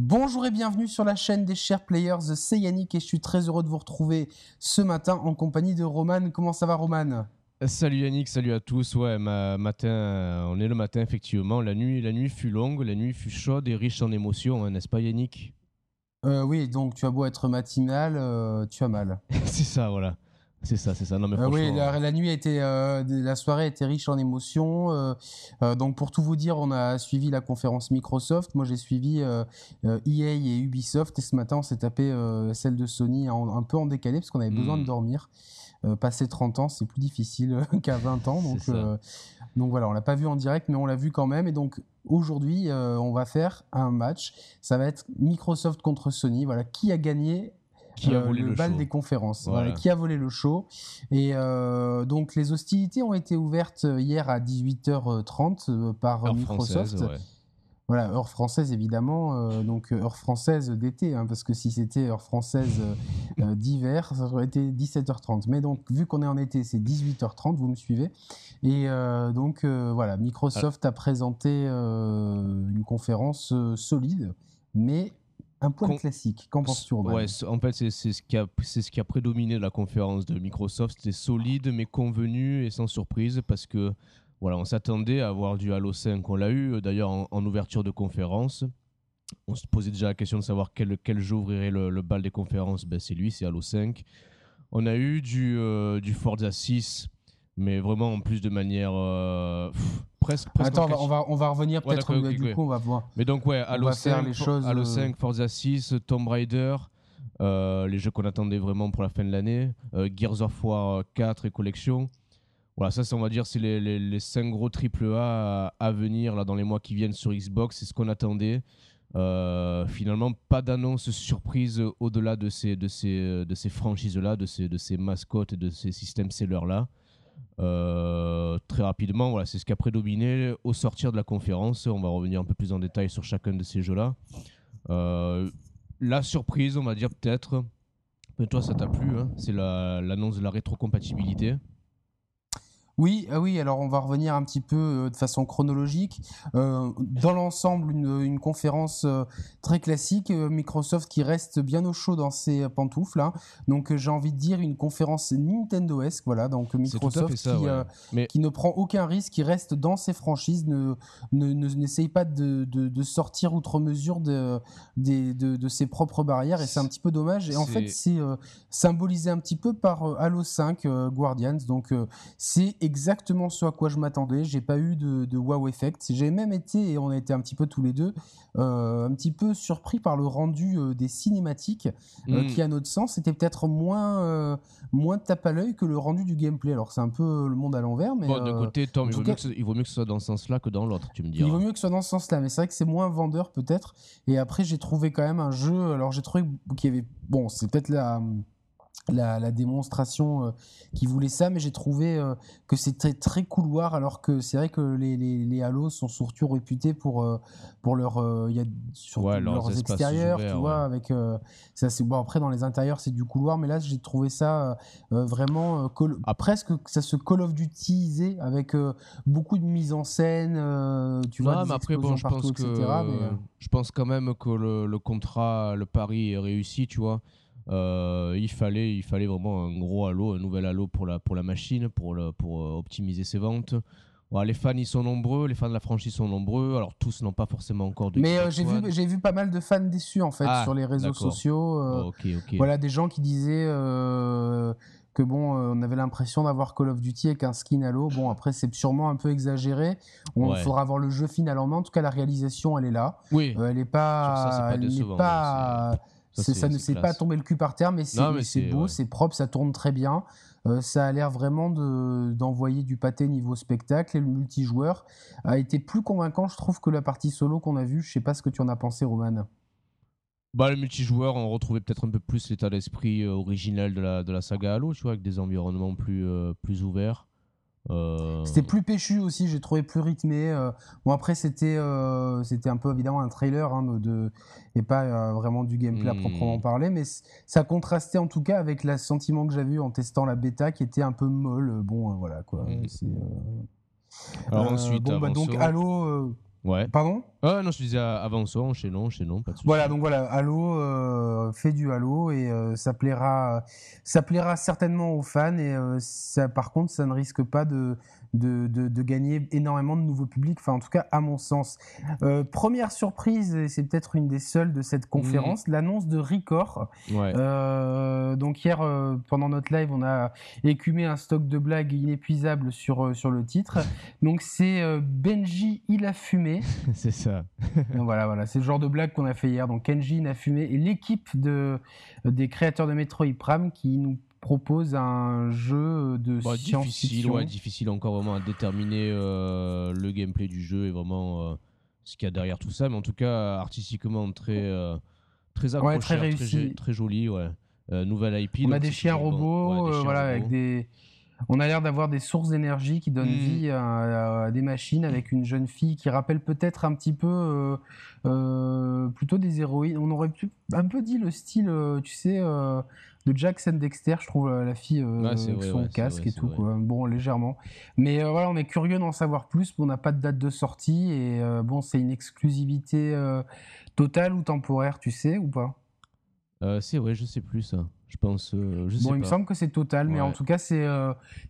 Bonjour et bienvenue sur la chaîne des chers players, c'est Yannick et je suis très heureux de vous retrouver ce matin en compagnie de Roman. Comment ça va Roman? Salut Yannick, salut à tous. Ouais, matin, euh, on est le matin effectivement. La nuit, la nuit fut longue, la nuit fut chaude et riche en émotions, hein, n'est-ce pas Yannick? Euh, Oui, donc tu as beau être matinal, euh, tu as mal. c'est ça, voilà. C'est ça, c'est ça. Non, mais euh, oui, la, nuit a été, euh, la soirée était riche en émotions. Euh, donc pour tout vous dire, on a suivi la conférence Microsoft. Moi, j'ai suivi EA e et Ubisoft. Et ce matin, on s'est tapé celle de Sony un peu en décalé parce qu'on avait besoin de hmm. dormir. passer 30 ans, c'est plus difficile qu'à 20 ans. Donc, donc voilà, on l'a pas vu en direct, mais on l'a vu quand même. Et donc aujourd'hui, on va faire un match. Ça va être Microsoft contre Sony. Voilà, qui a gagné qui a euh, volé le, bal des conférences, qui a volé le show. Et euh, donc les hostilités ont été ouvertes hier à 18h30 euh, par Microsoft. Voilà, heure française évidemment, donc heure française d'été, hein, parce que si c'était heure française d'hiver, ça aurait été 17h30. Mais donc, vu qu'on est en été, c'est 18h30, vous me suivez. Et donc, voilà, Microsoft a présenté une conférence solide, mais un point classique. Qu'en penses-tu, Ouais, en fait, c'est ce, qui a, ce qui a prédominé la conférence de Microsoft. C'était solide, mais convenu et sans surprise parce que voilà, on s'attendait à avoir du Halo 5. On l'a eu euh, d'ailleurs en, ouverture de conférence. On se posait déjà la question de savoir quel, quel jeu ouvrirait le, bal des conférences. Ben, c'est lui, c'est Halo 5. On a eu du, euh, du Forza 6 mais vraiment en plus de manière euh, presque, Attends, on va, on va revenir peut-être du coup, on va voir. Mais donc ouais, Halo 5, les choses, Halo 5, euh, Forza 6, Tomb Raider, euh, les jeux qu'on attendait vraiment pour la fin de l'année, Gears of War 4 et collection. Voilà, ça, on va dire, c'est les, les, les 5 gros AAA à, venir là, dans les mois qui viennent sur Xbox. C'est ce qu'on attendait. finalement, pas d'annonce surprise au-delà de ces, de ces, de ces franchises-là, de ces, de ces mascottes et de ces systèmes sellers-là. Euh, très rapidement, voilà, c'est ce qui a prédominé au sortir de la conférence. On va revenir un peu plus en détail sur chacun de ces jeux-là. Euh, la surprise, on va dire peut-être, mais toi ça t'a plu, hein, c'est l'annonce de la rétrocompatibilité. Oui, ah oui, alors on va revenir un petit peu euh, de façon chronologique. Euh, dans l'ensemble, une, conférence euh, très classique, Microsoft qui reste bien au chaud dans ses pantoufles. Hein. Donc j'ai envie de dire une conférence Nintendo-esque, voilà. Donc Microsoft qui, ne prend aucun risque, qui reste dans ses franchises, ne n'essaye pas de, sortir outre mesure de, de, ses propres barrières. Et c'est un petit peu dommage. Et en fait, c'est symbolisé un petit peu par Halo 5 Guardians. Donc c'est exactement ce à quoi je m'attendais. J'ai pas eu de, wow effect. J'ai même été, et on a été un petit peu tous les deux, euh, un petit peu surpris par le rendu euh, des cinématiques, euh, mm. qui à notre sens était peut-être moins, moins tape à l'œil que le rendu du gameplay. Alors c'est un peu le monde à l'envers, mais. Bon, côté, Tom, il, vaut mieux que ce, il vaut mieux que ce soit dans ce sens-là que dans l'autre, tu me dis. Il vaut mieux que ce soit dans ce sens-là, mais c'est vrai que c'est moins vendeur peut-être. Et après, j'ai trouvé quand même un jeu. Alors j'ai trouvé qu'il y avait. Bon, c'est peut-être la la, démonstration euh, qui voulait ça, mais j'ai trouvé euh, que c'était très couloir, alors que c'est vrai que les, les, les, Halos sont surtout réputés pour, euh, pour leur, y a, leurs, extérieurs, tu vois, avec ça c'est bon après dans les intérieurs c'est du couloir, mais là j'ai trouvé ça vraiment ah. presque ça se Call of Duty avec beaucoup de mise en scène, tu vois, mais après bon, je pense que je pense quand même que le, le contrat, le pari est réussi, tu vois. Euh, il, fallait, il fallait vraiment un gros halo, un nouvel halo pour la, pour la machine, pour, le, pour euh, optimiser ses ventes. les fans ils sont nombreux, les fans de la franchise sont nombreux. Alors tous n'ont pas forcément encore de. Mais euh, j'ai vu j'ai vu pas mal de fans déçus en fait ah, sur les réseaux sociaux. Voilà des gens qui disaient que bon on avait l'impression d'avoir Call of Duty avec un skin Halo. Bon après c'est sûrement un peu exagéré. On faudra voir le jeu final en tout cas la réalisation elle est là. Oui. elle est pas. Ça, pas pas ça, ne s'est pas tombé le cul par terre, mais c'est beau, c'est propre, ça tourne très bien. Euh, ça a l'air vraiment d'envoyer du pâté niveau spectacle et le multijoueur a été plus convaincant, je trouve, que la partie solo qu'on a vue. Je sais pas ce que tu en as pensé, Roman. Bah, le multijoueur, on retrouvait peut-être un peu plus l'état d'esprit euh, original de la, de la saga Halo, tu vois, avec des environnements plus, euh, plus ouverts. Euh, c'était plus péchu aussi, j'ai trouvé plus rythmé. Euh. Bon après c'était euh, c'était un peu évidemment un trailer hein, de, et pas vraiment du gameplay à hmm. proprement parler, mais ça contrastait en tout cas avec le sentiment que j'avais eu en testant la bêta qui était un peu molle. Bon voilà quoi. Hmm. Alors ensuite, bon, bah, donc Halo. Ouais. Pardon? Ah non, je disais avançons, chez non, chez non, pas de Voilà, donc voilà, Halo fait du Halo et ça plaira, ça plaira certainement aux fans et ça, par contre, ça ne risque pas de de, de, gagner énormément de nouveaux publics, enfin en tout cas à mon sens. Euh, première surprise, et c'est peut-être une des seules de cette conférence, mmh. l'annonce de Record. Euh, donc hier, euh, pendant notre live, on a écumé un stock de blagues inépuisable sur, sur le titre. Donc c'est Benji, il a fumé. c'est ça. Voilà, voilà, c'est le genre de blague qu'on a fait hier. Donc Kenji, fumé et l'équipe de, des créateurs de Metroid Prime qui nous propose un jeu de bah, difficile, ouais, difficile encore vraiment à déterminer euh, le gameplay du jeu et vraiment euh, ce qu'il y a derrière tout ça, mais en tout cas artistiquement très euh, très très réussi, très, joli, ouais. nouvelle IP. On a des chiens robots, voilà, avec des. On a l'air d'avoir des sources d'énergie qui donnent hmm. vie à, des machines avec une jeune fille qui rappelle peut-être un petit peu plutôt des héroïnes. On aurait pu un peu dit le style, tu sais, de Jackson Dexter, je trouve la fille euh, avec son casque et tout, quoi. bon légèrement. Mais euh, voilà, on est curieux d'en savoir plus. On n'a pas de date de sortie et euh, bon, c'est une exclusivité totale ou temporaire, tu sais ou pas? C'est vrai, je sais plus ça. Je pense. Je bon, il me semble que c'est total, mais en tout cas, c'est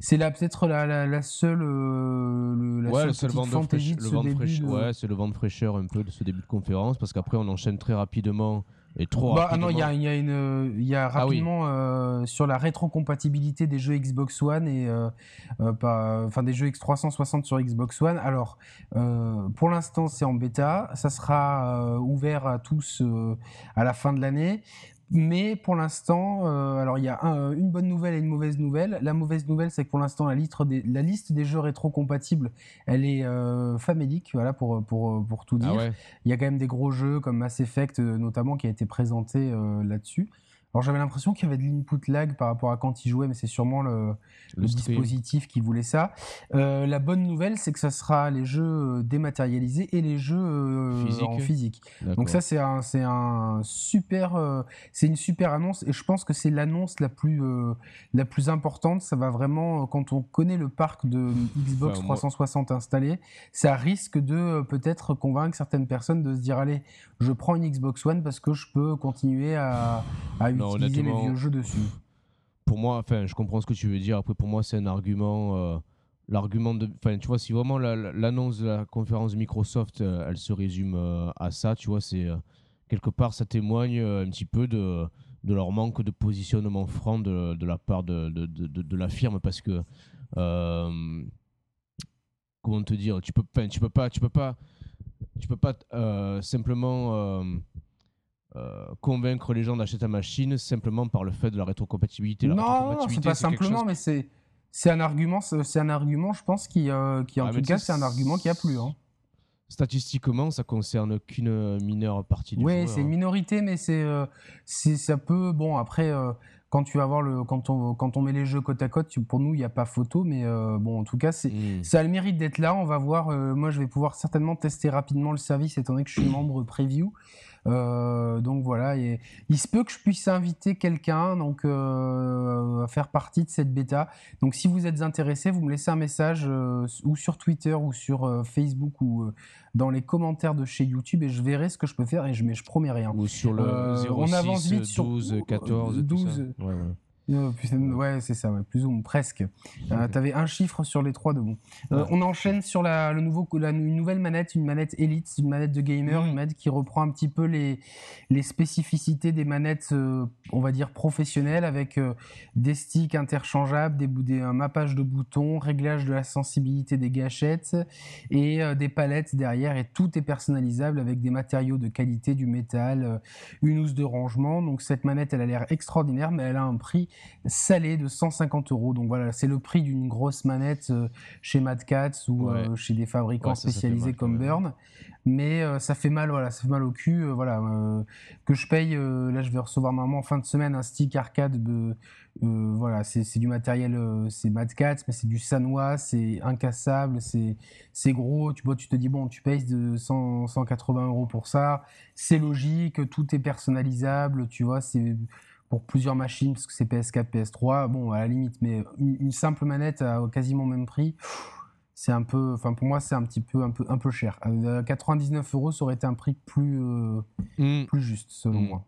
c'est là peut-être la, la, seule le, la ouais, seule le de, fantaisie de, ce début. Ouais, c'est le vent de fraîcheur un peu de ce début de conférence parce qu'après on enchaîne très rapidement et trop bah, ah non, il y a, y, a une, y a ah rapidement euh, sur la rétrocompatibilité des jeux Xbox One et euh, euh, enfin des jeux X360 sur Xbox One. Alors, pour l'instant, c'est en bêta. Ça sera ouvert à tous à la fin de l'année. Mais pour l'instant, euh, alors il y a une bonne nouvelle et une mauvaise nouvelle. La mauvaise nouvelle, c'est que pour l'instant, la, liste des jeux rétro-compatibles, elle est euh, famélique, voilà, pour, pour, pour tout ah dire. Il y a quand même des gros jeux comme Mass Effect, euh, notamment, qui a été présenté euh, là-dessus. Alors j'avais l'impression qu'il y avait de l'input lag par rapport à quand il jouait, mais c'est sûrement le, dispositif qui voulait ça. Euh, la bonne nouvelle, c'est que ça sera les jeux euh, dématérialisés et les jeux euh, en physique. Donc ça, c'est un, c'est un super, c'est une super annonce et je pense que c'est l'annonce la plus, la plus importante. Ça va vraiment, quand on connaît le parc de Xbox 360 installé, ça risque de peut-être convaincre certaines personnes de se dire allez, je prends une Xbox One parce que je peux continuer à, à utiliser les vieux jeux dessus. Pour moi, enfin, je comprends ce que tu veux dire. Après, pour moi, c'est un argument. Euh, l'argument de. Enfin, tu vois, si vraiment l'annonce de la conférence Microsoft, euh, elle se résume euh, à ça, tu vois, c'est. quelque part, ça témoigne un petit peu de, de leur manque de positionnement franc de, de la part de, de, de, la firme parce que. comment te dire Tu peux, tu peux pas. Tu peux pas tu peux pas simplement convaincre les gens d'acheter ta machine simplement par le fait de la rétrocompatibilité. non, non, c'est pas simplement, mais c'est c'est un argument, c'est un argument, je pense, qui, qui en ah, tout cas, c'est un argument qui a plu. Hein. Statistiquement, ça concerne qu'une mineure partie du Oui, c'est une hein. minorité, mais c'est, ça peut. Bon, après, quand tu vas voir le quand on quand on met les jeux côte à côte, pour nous il n'y a pas photo, mais euh, bon en tout cas c'est hmm. ça a le mérite d'être là. On va voir. Euh, moi je vais pouvoir certainement tester rapidement le service étant donné que je suis membre preview. Euh, donc voilà, et, il se peut que je puisse inviter quelqu'un donc euh, à faire partie de cette bêta. Donc si vous êtes intéressé, vous me laissez un message euh, ou sur Twitter ou sur Facebook ou dans les commentaires de chez YouTube et je verrai ce que je peux faire et je mais je promets rien. Ou sur le 06, on avance vite 12, sur 14, 12. Ouais, ouais. Ouais, c'est ça, plus ou moins, presque. Euh, tu avais un chiffre sur les trois de bon. Euh, on enchaîne sur la, le nouveau, la, une nouvelle manette, une manette Elite, une manette de gamer, une manette qui reprend un petit peu les, les spécificités des manettes, euh, on va dire, professionnelles, avec des sticks interchangeables, des, des, un mappage de boutons, réglage de la sensibilité des gâchettes et des palettes derrière. Et tout est personnalisable avec des matériaux de qualité, du métal, une housse de rangement. Donc cette manette, elle a l'air extraordinaire, mais elle a un prix salé de 150 euros. Donc voilà, c'est le prix d'une grosse manette euh, chez Mad Cats ou euh, chez des fabricants spécialisés comme Burn. Mais euh, ça fait mal, voilà, ça fait mal au cul. voilà, que je paye, là je vais recevoir normalement en fin de semaine un stick arcade. voilà, c'est du matériel, c'est Mad Cats, mais c'est du Sanois, c'est incassable, c'est gros. Tu, vois, tu te dis, bon, tu payes de 100, 180 euros pour ça. C'est logique, tout est personnalisable, tu vois, c'est pour plusieurs machines, parce que c'est PS4, PS3, bon, à la limite, mais une, simple manette à quasiment même prix, c'est un peu, enfin pour moi c'est un petit peu un peu un peu cher. 99 euros, ça aurait été un prix plus mmh. plus juste selon mmh. moi.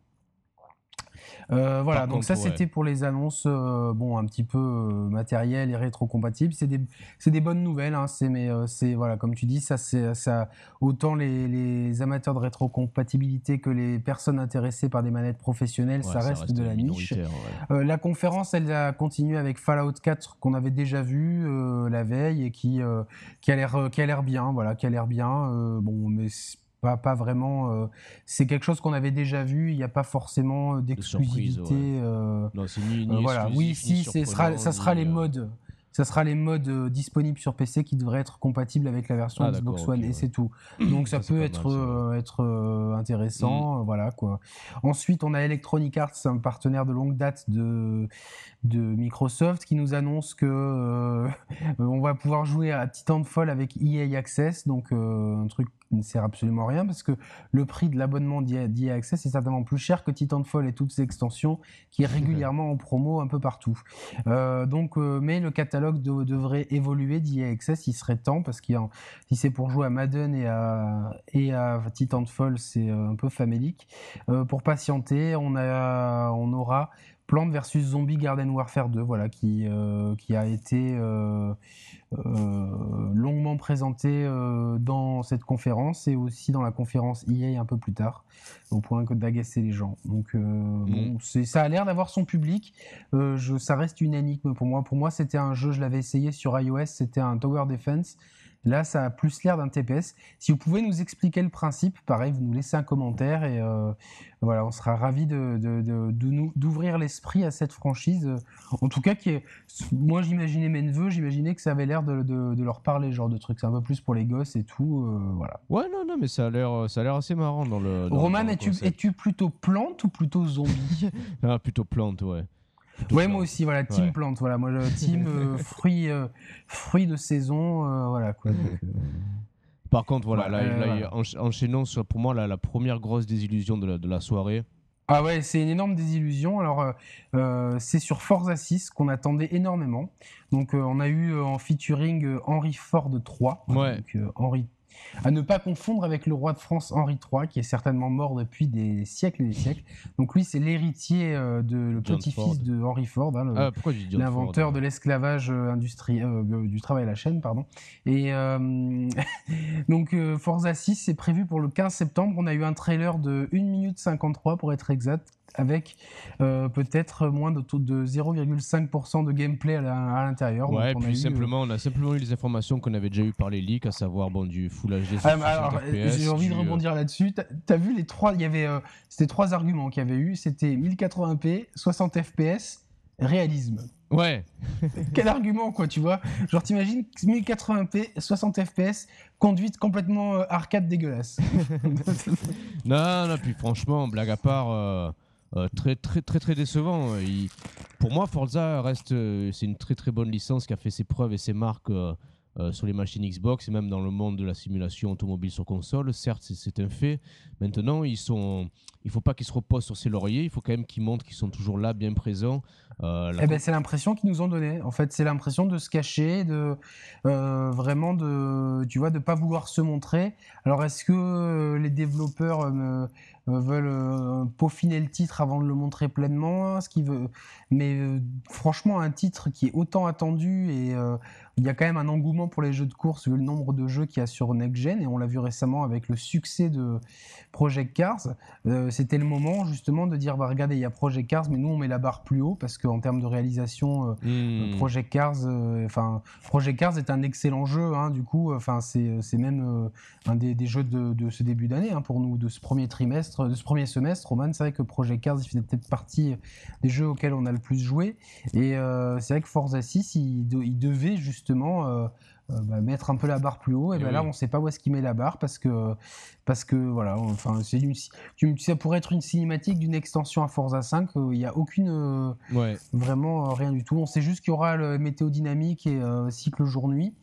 Euh, voilà, donc ça c'était pour les annonces, euh, bon, un petit peu euh, matériel et rétrocompatible. C'est des, c'est des bonnes nouvelles, hein, c'est, mais c'est voilà, comme tu dis, ça c'est ça autant les, les, amateurs de rétrocompatibilité que les personnes intéressées par des manettes professionnelles, ça, reste de la niche. la conférence, elle a continué avec Fallout 4 qu'on avait déjà vu la veille et qui qui a l'air qui a l'air bien, voilà, qui a l'air bien. bon, mais pas, pas vraiment. Euh, c'est quelque chose qu'on avait déjà vu. Il n'y a pas forcément euh, d'exclusivité. Euh, non, c'est ni, ni voilà. Oui, si, sera, ça sera les modes ça sera les modes euh, disponibles sur PC qui devraient être compatibles avec la version ah, Xbox One et c'est tout. Donc ça peut être, euh, être euh, intéressant, mm. voilà quoi. Ensuite, on a Electronic Arts, un partenaire de longue date de, de Microsoft, qui nous annonce que on va pouvoir jouer à Titanfall avec EA Access, donc un truc qui ne sert absolument à rien parce que le prix de l'abonnement d'EA Access est certainement plus cher que Titanfall et toutes ses extensions qui est régulièrement en promo un peu partout. donc, mais le catalogue devrait évoluer d'IA Access, il serait temps, parce que si c'est pour jouer à Madden et à, et à Titanfall, c'est euh, un peu famélique. Euh, pour patienter, on, a, on aura Plants versus Zombie Garden Warfare 2, voilà, qui, euh, qui a été euh, longuement présenté euh, dans cette conférence et aussi dans la conférence EA un peu plus tard, au point d'agacer les gens. Donc, euh, bon, mm. ça a l'air d'avoir son public. Je, ça reste une énigme pour moi. Pour moi, c'était un jeu, je l'avais essayé sur iOS, c'était un Tower Defense. Là, ça a plus l'air d'un TPS. Si vous pouvez nous expliquer le principe, pareil, vous nous laissez un commentaire et euh, voilà, on sera ravis de, nous d'ouvrir l'esprit à cette franchise. En tout cas, qui est, moi, j'imaginais mes neveux, j'imaginais que ça avait l'air de, leur parler, genre de trucs. C'est un peu plus pour les gosses et tout, euh, voilà. Ouais, non, non, mais ça a l'air, ça a l'air assez marrant dans le. Roman, es-tu, es-tu plutôt plante ou plutôt zombie? Ah, plutôt plante, ouais. Ouais, moi aussi, voilà, team plante, voilà, moi, team euh, fruits, euh, fruits de saison, euh, voilà, quoi. Par contre, voilà, là, enchaînons sur, pour moi, la, la première grosse désillusion de la, de la soirée. Ah ouais, c'est une énorme désillusion. Alors, c'est sur Forza 6 qu'on attendait énormément. Donc, on a eu en featuring Henry Ford 3. Ouais. Donc, Henry à ne pas confondre avec le roi de France Henri III, qui est certainement mort depuis des siècles et des siècles. Donc lui, c'est l'héritier euh, de le petit-fils de Henry Ford, hein, ah, l'inventeur de l'esclavage euh, industriel, euh, du travail à la chaîne, pardon. Et donc Forza 6, c'est prévu pour le 15 septembre. On a eu un trailer de 1 minute 53 pour être exact, avec euh, peut-être moins de, de 0,5% de gameplay à l'intérieur. Ouais, puis simplement, on a simplement eu les informations qu'on avait déjà eu par les leaks, à savoir bon, du Full HD. Ah, J'ai envie de rebondir là-dessus. Tu as, vu les trois, il y avait, euh, c'était trois arguments qu'il y avait eu. C'était 1080p, 60 fps, réalisme. Ouais. Quel argument, quoi, tu vois? Genre, t'imagines 1080p, 60 fps, conduite complètement euh, arcade dégueulasse. non, non, puis franchement, blague à part, euh, très très très très décevant. pour moi, Forza reste euh, c'est une très très bonne licence qui a fait ses preuves et ses marques euh, sur les machines Xbox et même dans le monde de la simulation automobile sur console. Certes, c'est un fait. Maintenant, ils sont, il faut pas qu'ils se reposent sur ses lauriers. Il faut quand même qu'ils montrent qu'ils sont toujours là, bien présents. eh ben, c'est l'impression qu'ils nous ont donné. En fait, c'est l'impression de se cacher, de vraiment de, tu vois, de pas vouloir se montrer. Alors, est-ce que les développeurs veulent euh, peaufiner le titre avant de le montrer pleinement. Hein, ce qui veut... Mais euh, franchement, un titre qui est autant attendu et il y a quand même un engouement pour les jeux de course vu le nombre de jeux qu'il y a sur Next Gen et on l'a vu récemment avec le succès de Project Cars. Euh, c'était le moment justement de dire bah, regardez, il y a Project Cars, mais nous on met la barre plus haut parce qu'en termes de réalisation, euh, hmm. Project Cars, euh, enfin Project Cars est un excellent jeu. Hein, du coup, enfin c'est même un des, jeux de, ce début d'année hein, pour nous, de ce premier trimestre, de ce premier semestre. Roman, c'est vrai que Project Cars il faisait peut-être partie des jeux auxquels on a le plus joué et c'est vrai que Forza 6 il, devait justement euh, euh, bah, mettre un peu la barre plus haut. Et, ben là, on ne sait pas où est-ce qu'il met la barre parce que, parce que voilà, enfin, c'est ça pourrait être une cinématique d'une extension à Forza 5. Euh, il n'y a aucune, vraiment rien du tout. On sait juste qu'il y aura le météo dynamique et cycle jour-nuit.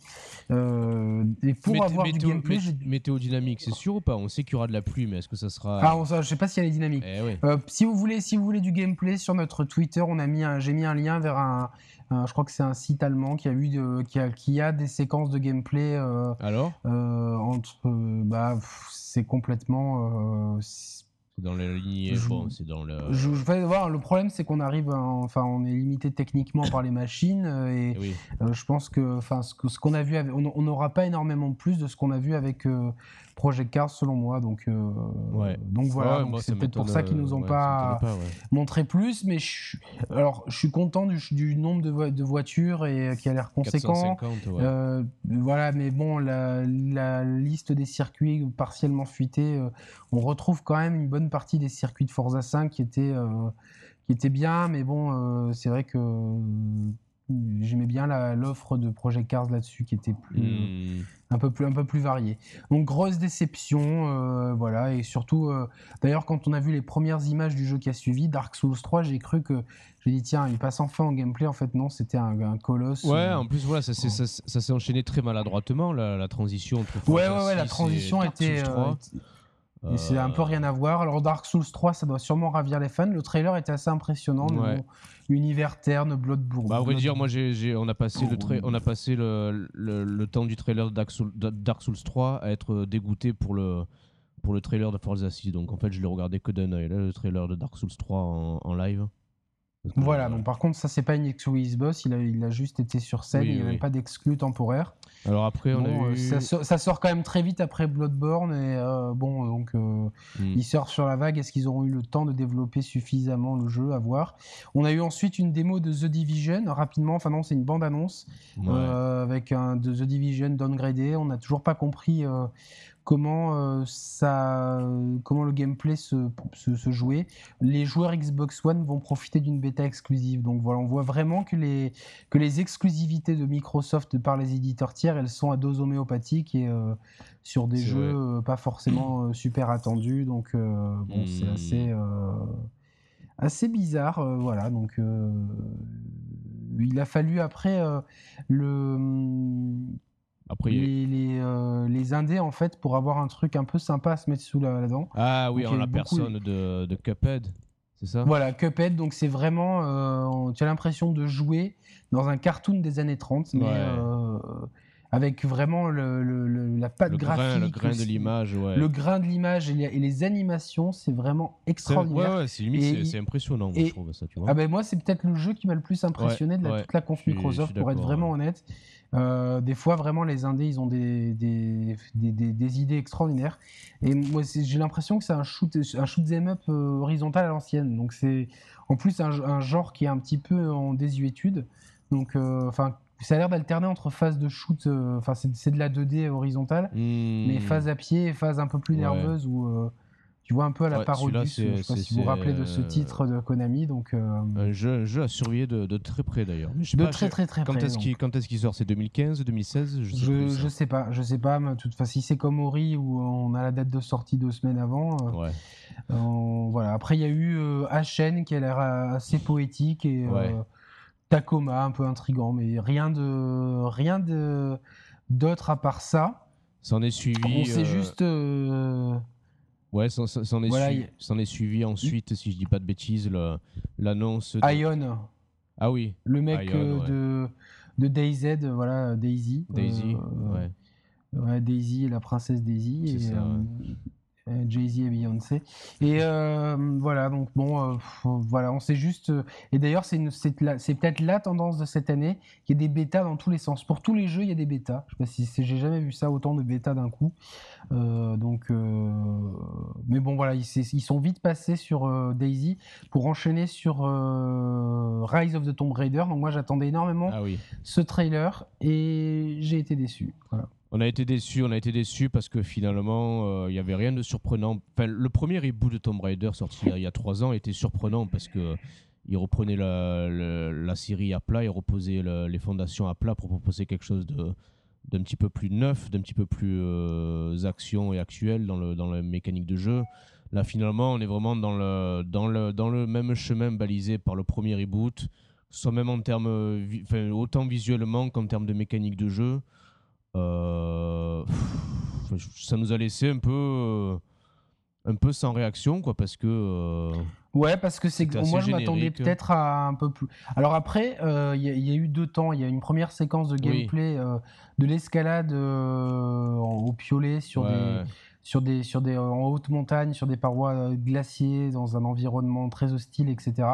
et pour avoir du gameplay, météo dynamique, c'est sûr ou pas? On sait qu'il y aura de la pluie, mais est-ce que ça sera Ah, je sais pas si elle est dynamique. Eh si vous voulez, si vous voulez du gameplay sur notre Twitter, on a mis, j'ai mis un lien vers un je crois que c'est un site allemand qui a eu qui, a, qui a des séquences de gameplay. Alors? entre, bah, c'est complètement dans la lignée, bon, c'est dans le. Je, vais voir. Le problème, c'est qu'on arrive, enfin, on est limité techniquement par les machines euh, et euh, je pense que, enfin, ce qu'on a vu, on n'aura pas énormément plus de ce qu'on a vu avec euh, Project Cars, selon moi. Donc, ouais. donc voilà. c'est peut-être pour ça qu'ils nous ont pas, montré plus. Mais je, alors, je suis content du, nombre de, de, voitures et qui a l'air conséquent. voilà, mais bon, la, la, liste des circuits partiellement fuités, on retrouve quand même une bonne partie des circuits de Forza 5 qui étaient, euh, qui étaient bien, mais bon, euh, c'est vrai que euh, j'aimais bien l'offre de Project Cars là-dessus qui était plus, hmm. un, peu plus, un peu plus variée. Donc grosse déception, voilà, et surtout, d'ailleurs quand on a vu les premières images du jeu qui a suivi, Dark Souls 3, j'ai cru que j'ai dit tiens, il passe enfin en gameplay. En fait, non, c'était un, colosse. Ouais, en plus, voilà, ça s'est enchaîné très maladroitement, la, la transition. ouais, ouais, ouais, la transition était, c'est un peu rien à voir. Alors Dark Souls 3, ça doit sûrement ravir les fans. Le trailer était assez impressionnant. univers terne, Bloodborne. Bah, à vrai dire, moi, on a passé, le, on a passé le, le, temps du trailer de Dark, Dark, Souls 3 à être dégoûté pour le, pour le trailer de Forza 6. Donc en fait, je l'ai regardé que d'un œil. Là, le trailer de Dark Souls 3 en live. Voilà, bon, par contre, ça, c'est pas une exclu boss, il a, il a juste été sur scène, il n'y a même pas d'exclus temporaire. Alors après, on a euh, ça, sort, quand même très vite après Bloodborne, et euh, bon, donc euh, hmm. ils sortent sur la vague. Est-ce qu'ils auront eu le temps de développer suffisamment le jeu À voir? On a eu ensuite une démo de The Division, rapidement, enfin non, c'est une bande-annonce, avec un de The Division downgradé. On n'a toujours pas compris comment, euh, ça, comment le gameplay se, se, jouait. Les joueurs Xbox One vont profiter d'une bêta exclusive. Donc voilà, on voit vraiment que les, que les exclusivités de Microsoft par les éditeurs tiers, elles sont à dose homéopathique et euh, sur des jeux euh, pas forcément super attendus. Donc bon, c'est hmm. assez bizarre. voilà, donc il a fallu après le après, les, les, euh, les, indés, en fait, pour avoir un truc un peu sympa à se mettre sous la, dent. Ah oui, en la personne de, de, Cuphead, c'est ça? Voilà, Cuphead, donc c'est vraiment. Euh, tu as l'impression de jouer dans un cartoon des années 30, mais. Euh, avec vraiment le, le, la patte graphique, le grain de l'image, ouais. le grain de l'image et, les animations, c'est vraiment extraordinaire. Ouais, ouais c'est impressionnant, moi, je trouve ça. Tu vois. Ah ben moi, c'est peut-être le jeu qui m'a le plus impressionné de la, toute la conf Microsoft, pour être vraiment honnête. Euh, des fois, vraiment, les indés, ils ont des, des, des, idées extraordinaires. Et moi, j'ai l'impression que c'est un shoot, un shoot them up euh, horizontal à l'ancienne. Donc, c'est en plus un, genre qui est un petit peu en désuétude. Donc, euh, enfin, ça a l'air d'alterner entre phase de shoot, enfin, c'est de la 2D horizontale, hmm. mais phase à pied et phase un peu plus nerveuse où tu vois un peu à la parodie. Je sais pas si vous vous rappelez de ce titre de Konami. Donc, euh, un, jeu, jeu, à surveiller de, très près d'ailleurs. De très, très très quand près. Est quand est-ce qu'il sort? C'est 2015, 2016 Je sais, je, je sais pas. Je sais pas. Mais toute façon, si c'est comme Ori où on a la date de sortie deux semaines avant. Euh, ouais. voilà. Après, il y a eu euh, HN qui a l'air assez poétique et Tacoma un peu intrigant, mais rien de rien de d'autre à part ça. Ça est suivi. On juste. Ouais, s'en est, suivi ensuite, si je dis pas de bêtises, l'annonce. De... Ion. Ah oui. Le mec euh, de, de DayZ, voilà, Daisy. Daisy, euh, ouais. Daisy, la princesse Daisy. C'est ça, euh, Jay-Z et Beyoncé. Et euh, voilà, donc bon, euh, voilà, on sait juste. et d'ailleurs, c'est peut-être la tendance de cette année. Il y a des bêtas dans tous les sens. Pour tous les jeux, il y a des bêtas. Je sais pas si j'ai jamais vu ça, autant de bêtas d'un coup. donc, mais bon, voilà, ils, ils, sont vite passés sur Daisy pour enchaîner sur Rise of the Tomb Raider. Donc, moi, j'attendais énormément ah ce trailer et j'ai été déçu. Voilà. On a été déçus, on a été déçus parce que finalement, il euh, n'y avait rien de surprenant. Enfin, le premier reboot de Tomb Raider sorti il y a trois ans était surprenant parce que il reprenait la, série à plat, il reposait les fondations à plat pour proposer quelque chose de d'un petit peu plus neuf, d'un petit peu plus euh, action et actuel dans le dans la mécanique de jeu. Là, finalement, on est vraiment dans le dans le dans le même chemin balisé par le premier reboot, soit même en termes, autant visuellement qu'en termes de mécanique de jeu. Euh, ça nous a laissé un peu, un peu sans réaction, quoi, parce que. Euh, Ouais, parce que c'est moi je m'attendais peut-être à un peu plus. Alors après, euh, il y, a eu deux temps. Il y a une première séquence de gameplay euh, de l'escalade euh, au piolet sur des sur des sur des en haute montagne, sur des parois glaciées, dans un environnement très hostile, etc.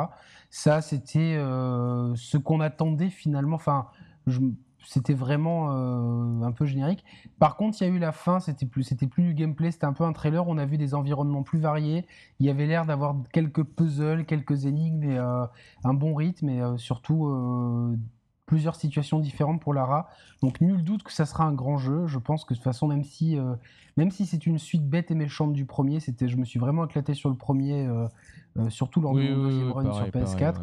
Ça, c'était ce qu'on attendait finalement. Enfin, je, c'était vraiment euh, un peu générique. Par contre, il y a eu la fin, c'était plus, c'était plus du gameplay, c'était un peu un trailer. On a vu des environnements plus variés. Il y avait l'air d'avoir quelques puzzles, quelques énigmes et euh, un bon rythme et euh, surtout plusieurs situations différentes pour Lara. Donc nul doute que ça sera un grand jeu. Je pense que de toute façon, même si, même si c'est une suite bête et méchante du premier, c'était, je me suis vraiment éclaté sur le premier. Surtout lors de mon deuxième run sur PS4.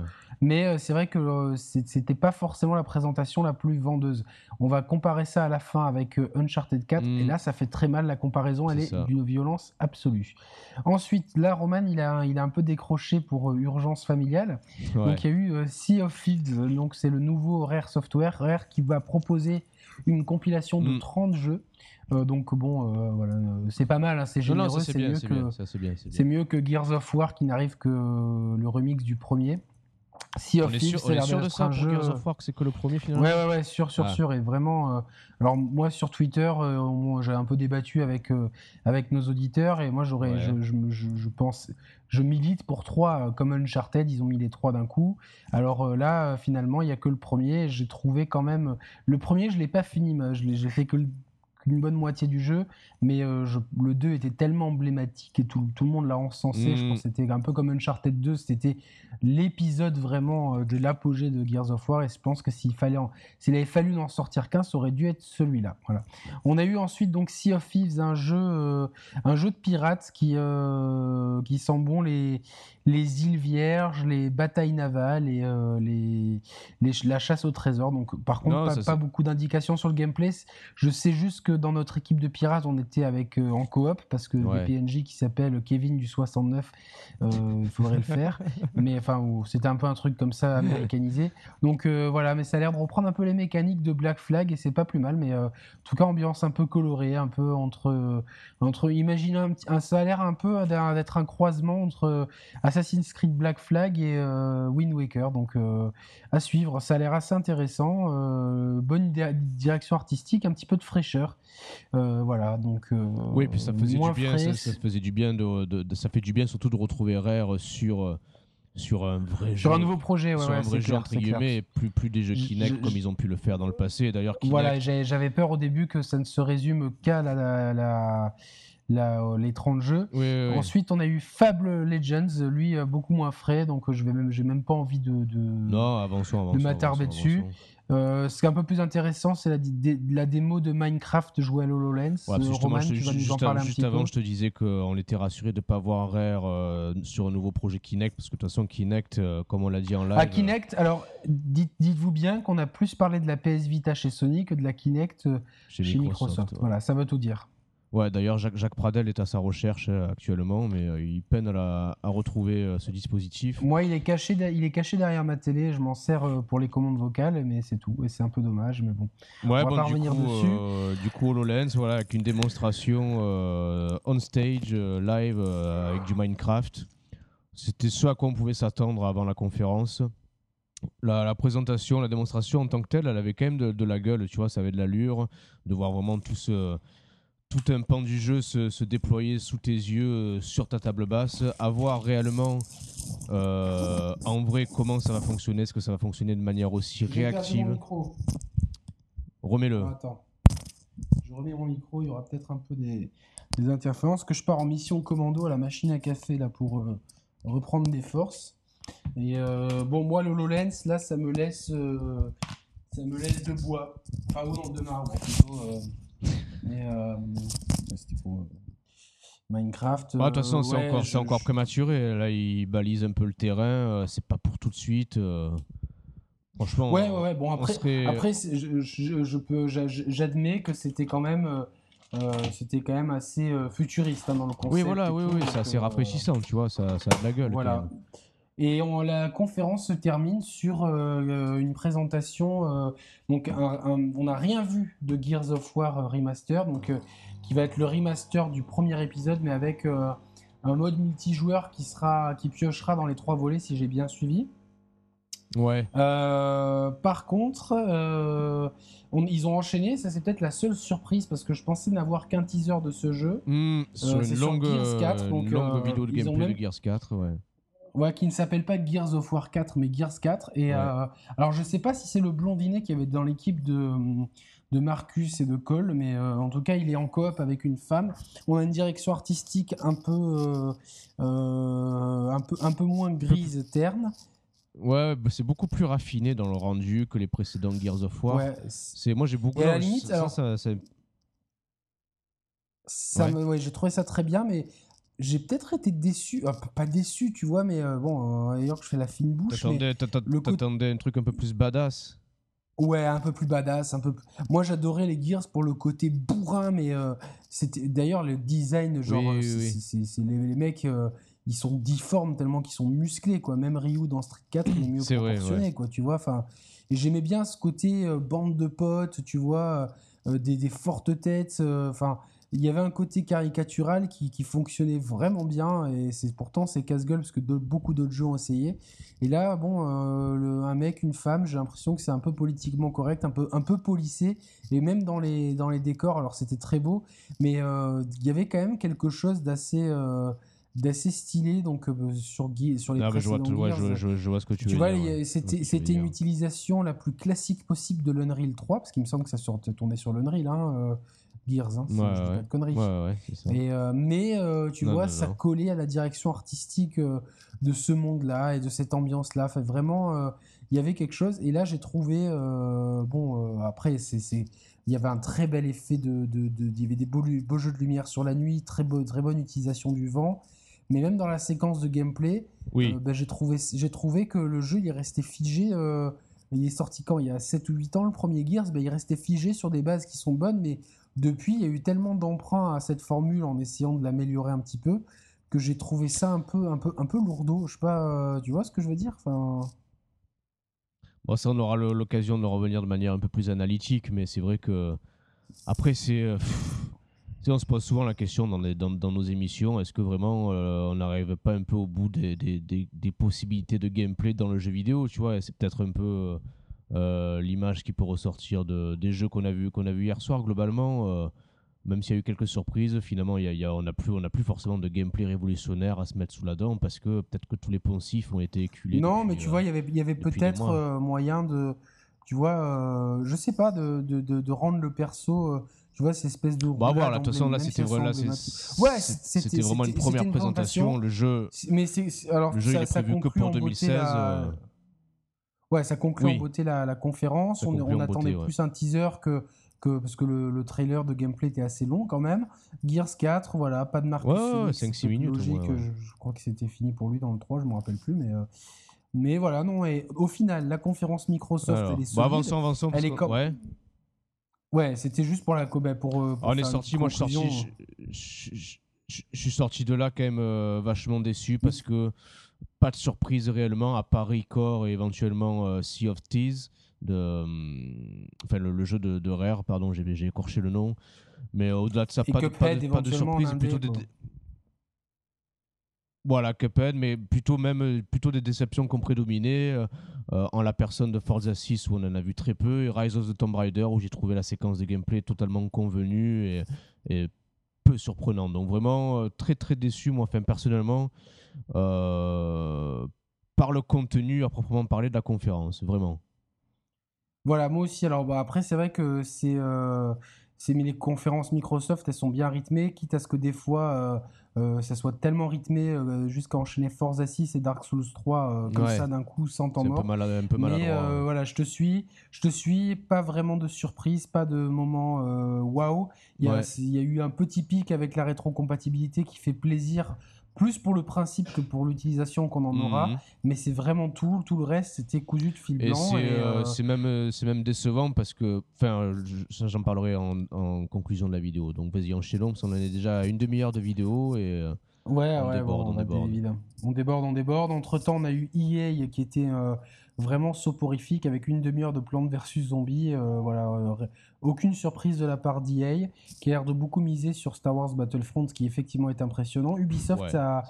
Mais euh, c'est vrai que euh, c'était pas forcément la présentation la plus vendeuse. On va comparer ça à la fin avec euh, Uncharted 4, et mm. là, ça fait très mal. La comparaison, elle est, d'une violence absolue. Ensuite, là, Roman, il a, il a un peu décroché pour Urgence familiale. Donc, il y a eu Sea of Thieves, donc c'est le nouveau Rare Software, Rare qui va proposer une compilation de 30 mm. jeux. donc bon, voilà, c'est pas mal, hein, c'est généreux, c'est mieux que Gears of War qui n'arrive que le remix du premier. Sea of Thieves, c'est de ça un jeu... Gears of War c'est que le premier finalement. Ouais ouais ouais, sûr sûr sûr et vraiment. Euh, alors moi sur Twitter, euh, j'ai un peu débattu avec euh, avec nos auditeurs et moi j'aurais, je, je, je, pense, je milite pour trois comme Uncharted, ils ont mis les trois d'un coup. Alors là finalement il y a que le premier. J'ai trouvé quand même le premier, je l'ai pas fini, je l'ai, j'ai fait que une bonne moitié du jeu, mais euh, le 2 était tellement emblématique et tout, tout le monde l'a encensé. Je mm. pense que c'était un peu comme Uncharted 2, c'était l'épisode vraiment euh, de l'apogée de Gears of War. Et je pense que s'il fallait, s'il avait fallu n'en sortir qu'un, ça aurait dû être celui-là. Voilà. On a eu ensuite donc Sea of Thieves, un jeu, euh, un jeu de pirates qui, qui sent bon les, les îles Vierges, les batailles navales et les, la chasse au trésor. Donc, par contre, pas, beaucoup d'indications sur le gameplay. Je sais juste que dans notre équipe de pirates, on était avec euh, en coop parce que le PNJ qui s'appelle Kevin du 69, euh, il faudrait le faire. mais enfin, c'était un peu un truc comme ça américanisé. Donc euh, voilà, mais ça a l'air de reprendre un peu les mécaniques de Black Flag et c'est pas plus mal. Mais en tout cas, ambiance un peu colorée, un peu entre entre. Imaginez un, un ça a l'air un peu d'être un croisement entre Assassin's Creed Black Flag et Wind Waker. Donc à suivre, ça a l'air assez intéressant. bonne direction artistique, un petit peu de fraîcheur. Euh, voilà, donc. Euh, oui, puis ça faisait du bien. Ça, faisait du bien de, ça fait du bien surtout de retrouver Rare sur euh, sur un vrai sur un nouveau projet sur un vrai jeu entre guillemets plus plus des jeux Kinect comme ils ont pu le faire dans le passé. D'ailleurs voilà j'avais peur au début que ça ne se résume qu'à la, la, les 30 jeux ensuite on a eu Fable Legends lui beaucoup moins frais donc je vais même j'ai même pas envie de de, non, de m'attarder dessus euh, ce qui est un peu plus intéressant, c'est la, la, démo de Minecraft jouée à HoloLens. Ouais, euh, Roman, tu vas nous en parler un juste avant, je te disais qu'on était rassuré de ne pas voir Rare euh, sur un nouveau projet Kinect, parce que de toute façon, Kinect, comme on l'a dit en live. À Kinect, alors dites, vous bien qu'on a plus parlé de la PS Vita chez Sony que de la Kinect chez, Microsoft. Voilà, ça veut tout dire. Ouais, d'ailleurs, Jacques, Jacques, Pradel est à sa recherche euh, actuellement, mais euh, il peine à, retrouver euh, ce dispositif. Moi, il est, caché il est caché derrière ma télé. Je m'en sers pour les commandes vocales, mais c'est tout. Et c'est un peu dommage, mais bon. Ouais, on va pas revenir dessus. du coup, HoloLens, voilà, avec une démonstration on stage, live, avec du Minecraft. C'était ce à quoi on pouvait s'attendre avant la conférence. La, présentation, la démonstration en tant que telle, elle avait quand même de, de la gueule, tu vois, ça avait de l'allure, de voir vraiment tout ce tout un pan du jeu se, déployer sous tes yeux euh, sur ta table basse, à voir réellement euh, en vrai comment ça va fonctionner, est-ce que ça va fonctionner de manière aussi réactive? Remets-le. Attends, je remets mon micro, il y aura peut-être un peu des, interférences, que je pars en mission commando à la machine à café là pour euh, reprendre des forces. Et bon, moi le HoloLens, là, ça me laisse, ça me laisse de bois, enfin ou non de marbre plutôt. Mais euh, c'était pour euh, Minecraft. De toute façon, c'est encore, encore prématuré. Là, il balise un peu le terrain. Euh, c'est pas pour tout de suite. Franchement. Ouais, ouais, ouais. Bon, après, après je, je, peux, j'admets que c'était quand même. c'était quand même assez futuriste hein, dans le concept. Oui, voilà, oui, oui, c'est assez rafraîchissant, tu vois, ça, ça a de la gueule. Voilà. Et la conférence se termine sur euh, euh, une présentation. Euh, donc, on n'a rien vu de Gears of War Remaster, donc qui va être le remaster du premier épisode, mais avec un mode multijoueur qui sera, qui piochera dans les trois volets si j'ai bien suivi. Ouais. Par contre, ils ont enchaîné. Ça, c'est peut-être la seule surprise parce que je pensais n'avoir qu'un teaser de ce jeu. Mmh, sur une longue, Gears 4, donc, longue vidéo de gameplay de Gears 4, ouais. Ouais, qui ne s'appelle pas Gears of War 4, mais Gears 4. Et alors, je sais pas si c'est le blondinet qui avait dans l'équipe de de Marcus et de Cole, mais euh, en tout cas, il est en coop avec une femme. On a une direction artistique un peu, euh, euh, un peu, un peu moins grise, terne. Ouais, bah, c'est beaucoup plus raffiné dans le rendu que les précédents Gears of War. Ouais, c'est moi j'ai beaucoup. Et à la limite, ça, ça, ça, ouais. j'ai trouvé ça très bien, mais j'ai peut-être été déçu, pas déçu, tu vois, mais bon, d'ailleurs que je fais la fine bouche. T'attendais un truc un peu plus badass. Ouais, un peu plus badass, un peu. Moi, j'adorais les Gears pour le côté bourrin, mais euh, c'était d'ailleurs le design, genre, c'est les, mecs, euh, ils sont difformes tellement qu'ils sont musclés, quoi. Même Ryu dans Street 4, il est mieux proportionné, quoi. Tu vois, enfin. Et j'aimais bien ce côté euh, bande de potes, tu vois, des, des, fortes têtes, enfin il y avait un côté caricatural qui, fonctionnait vraiment bien et c'est pourtant c'est casse-gueule parce que beaucoup d'autres jeux ont essayé. Et là bon euh, un mec une femme j'ai l'impression que c'est un peu politiquement correct un peu un peu policé et même dans les dans les décors alors c'était très beau mais euh, il y avait quand même quelque chose d'assez euh, d'assez stylé donc sur sur les ah, je, vois, je, vois, ce que tu, tu veux vois, c'était c'était une utilisation la plus classique possible de l'Unreal 3 parce qu'il me semble que ça tournait sur l'Unreal hein, Gears, hein, pas de conneries. Et, euh, mais euh, tu vois, ça collait à la direction artistique euh, de ce monde-là et de cette ambiance-là. Enfin, vraiment, il y avait quelque chose. Et là, j'ai trouvé, bon, après, c'est il y avait un très bel effet de, de, de il y avait des beaux, beaux, jeux de lumière sur la nuit, très, beau, très bonne utilisation du vent. Mais même dans la séquence de gameplay, oui. Ben, j'ai trouvé, j'ai trouvé que le jeu il est resté figé. il est sorti quand? Il y a 7 ou 8 ans, le premier Gears, ben, il restait figé sur des bases qui sont bonnes, mais depuis, il y a eu tellement d'emprunts à cette formule en essayant de l'améliorer un petit peu que j'ai trouvé ça un peu, un peu, un peu lourdeau. Je sais pas, euh, tu vois ce que je veux dire? Enfin... Bon, ça, on aura l'occasion de revenir de manière un peu plus analytique, mais c'est vrai que après, c'est. Euh, on se pose souvent la question dans, nos émissions est-ce que vraiment euh, on n'arrive pas un peu au bout des, des, possibilités de gameplay dans le jeu vidéo? Tu vois, c'est peut-être un peu euh, l'image qui peut ressortir de, des jeux qu'on a vus qu'on a vu hier soir globalement euh, même s'il y a eu quelques surprises finalement y y a, on n'a plus on a plus forcément de gameplay révolutionnaire à se mettre sous la dent parce que peut-être que tous les poncifs ont été éculés non mais tu vois il y avait y avait peut-être euh, moyen de tu vois je sais pas de, de, de, rendre le perso tu vois, cette espèce de. Bah, voilà, de toute façon, là, c'était voilà, c'était vraiment une première présentation. Le jeu, mais c'est alors le jeu, il est prévu que pour 2016. Ouais, ça conclut en beauté la, conférence. on, attendait plus un teaser que, que parce que le, trailer de gameplay était assez long quand même. Gears 4, voilà, pas de marque. Ouais, 5-6 minutes. Logique, je, crois que c'était fini pour lui dans le 3, je me rappelle plus, mais. Euh, mais voilà, non, et au final, la conférence Microsoft, elle est solide. Bon, avançons, avançons. Elle est comme... Ouais. Ouais, c'était juste pour la bah, pour, euh, pour On est sorti, moi je suis sorti, je, suis sorti de là quand même euh, vachement déçu parce que pas de surprise réellement, à Paris Core et éventuellement euh, Sea of Thieves, de, euh, enfin le, jeu de, de, Rare, pardon, j'ai écorché le nom. Mais au-delà de ça, pas, de, pas, de, surprise, plutôt des, voilà, Cuphead, mais plutôt même plutôt des déceptions qu'on prédominé euh, en la personne de Forza 6 où on en a vu très peu, et Rise of the Tomb Raider où j'ai trouvé la séquence de gameplay totalement convenue et, et peu surprenante. Donc vraiment très très déçu moi, enfin personnellement. Euh, par le contenu à proprement parler de la conférence, vraiment. Voilà, moi aussi. Alors bah, après, c'est vrai que c'est euh, les conférences Microsoft, elles sont bien rythmées, quitte à ce que des fois euh, ça soit tellement rythmé jusqu'à enchaîner Forza 6 et Dark Souls 3 comme ça d'un coup sans temps mort. Un peu, mal, un peu Mais voilà, je te suis, je te suis, pas vraiment de surprise, pas de moment waouh. Il, il y a eu un petit pic avec la rétrocompatibilité qui fait plaisir plus pour le principe que pour l'utilisation qu'on en aura, mhm. mais c'est vraiment tout. Tout le reste, c'était cousu de fil blanc. Et euh, c'est même, euh, c'est même décevant parce que, enfin, j'en parlerai en, conclusion de la vidéo. Donc vas-y, enchaînons, parce qu'on en est déjà à une demi-heure de vidéo et. Euh, ouais, on ouais, déborde, on, déborde. on, déborde. on déborde, Entre temps, on a eu EA qui était vraiment soporifique avec une demi-heure de Plante versus Zombies. voilà, aucune surprise de la part d'EA qui a l'air de beaucoup miser sur Star Wars Battlefront, ce qui effectivement est impressionnant. Ubisoft a,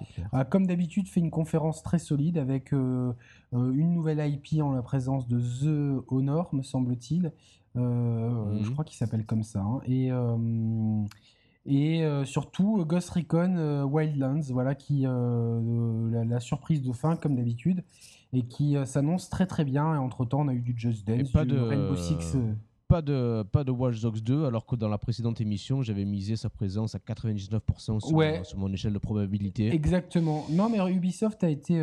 comme d'habitude, fait une conférence très solide avec une nouvelle IP en la présence de The Honor, me semble-t-il. Mhm. Je crois qu'il s'appelle comme ça. Hein. Et et euh, surtout Ghost Recon euh, Wildlands, voilà, qui euh, la, surprise de fin comme d'habitude et qui s'annonce très très bien. Et entre temps, on a eu du Just Dance, pas du de, Rainbow Six. Pas de, pas de Watch Dogs 2, alors que dans la précédente émission, j'avais misé sa présence à 99% sur, mon échelle de probabilité. Exactement. Non, mais Ubisoft a été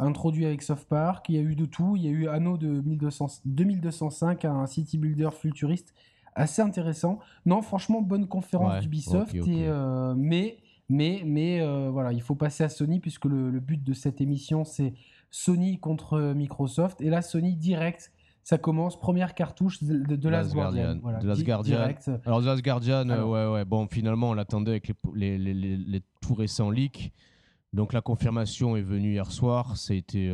introduit avec Soft Park. Il y a eu de tout. Il y a eu Anno de 1200, 2205, un city builder futuriste assez intéressant. Non, franchement, bonne conférence d'Ubisoft. Euh, mais, mais, mais euh, voilà, il faut passer à Sony puisque le, but de cette émission, c'est Sony contre Microsoft. Et là, Sony direct. Ça commence, première cartouche de, de Last, Guardian. de Last Guardian. Alors, The Last Guardian, euh, ouais, ouais. Bon, finalement, on l'attendait avec les, les, les, les, tout récents leaks. Donc, la confirmation est venue hier soir. Ça a été.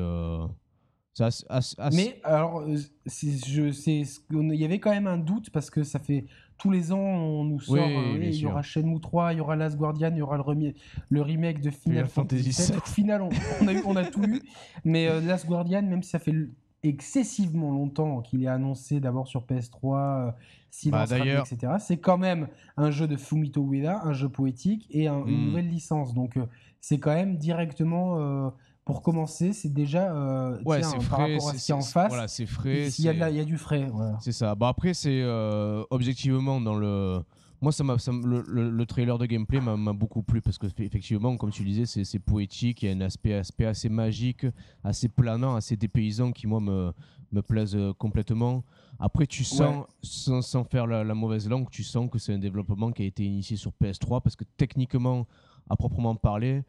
Mais alors, euh, je, il y avait quand même un doute parce que ça fait tous les ans, on nous sort, euh, il y aura Shenmue 3, il y aura Last Guardian, il y aura le, le remake de Final, Fantasy VII. Final, on, a eu, on a tout eu, mais euh, Last Guardian, même si ça fait excessivement longtemps qu'il est annoncé d'abord sur PS3, Silence bah, etc. C'est quand même un jeu de Fumito Ueda, un jeu poétique et une hmm. nouvelle licence. Donc c'est quand même directement pour commencer, c'est déjà euh, ouais, c'est par rapport à ce qu'il y a en face. Voilà, c'est frais. Il y, a, il y a du frais. Voilà. C'est ça. Bah après, c'est euh, objectivement dans le. Moi, ça m'a, le, le, trailer de gameplay m'a beaucoup plu parce que effectivement, comme tu disais, c'est poétique. Il y a un aspect, aspect assez magique, assez planant, assez dépaysant qui moi me me plaise euh, complètement. Après, tu sens, sans, sans, faire la, la, mauvaise langue, tu sens que c'est un développement qui a été initié sur PS3 parce que techniquement, à proprement parler,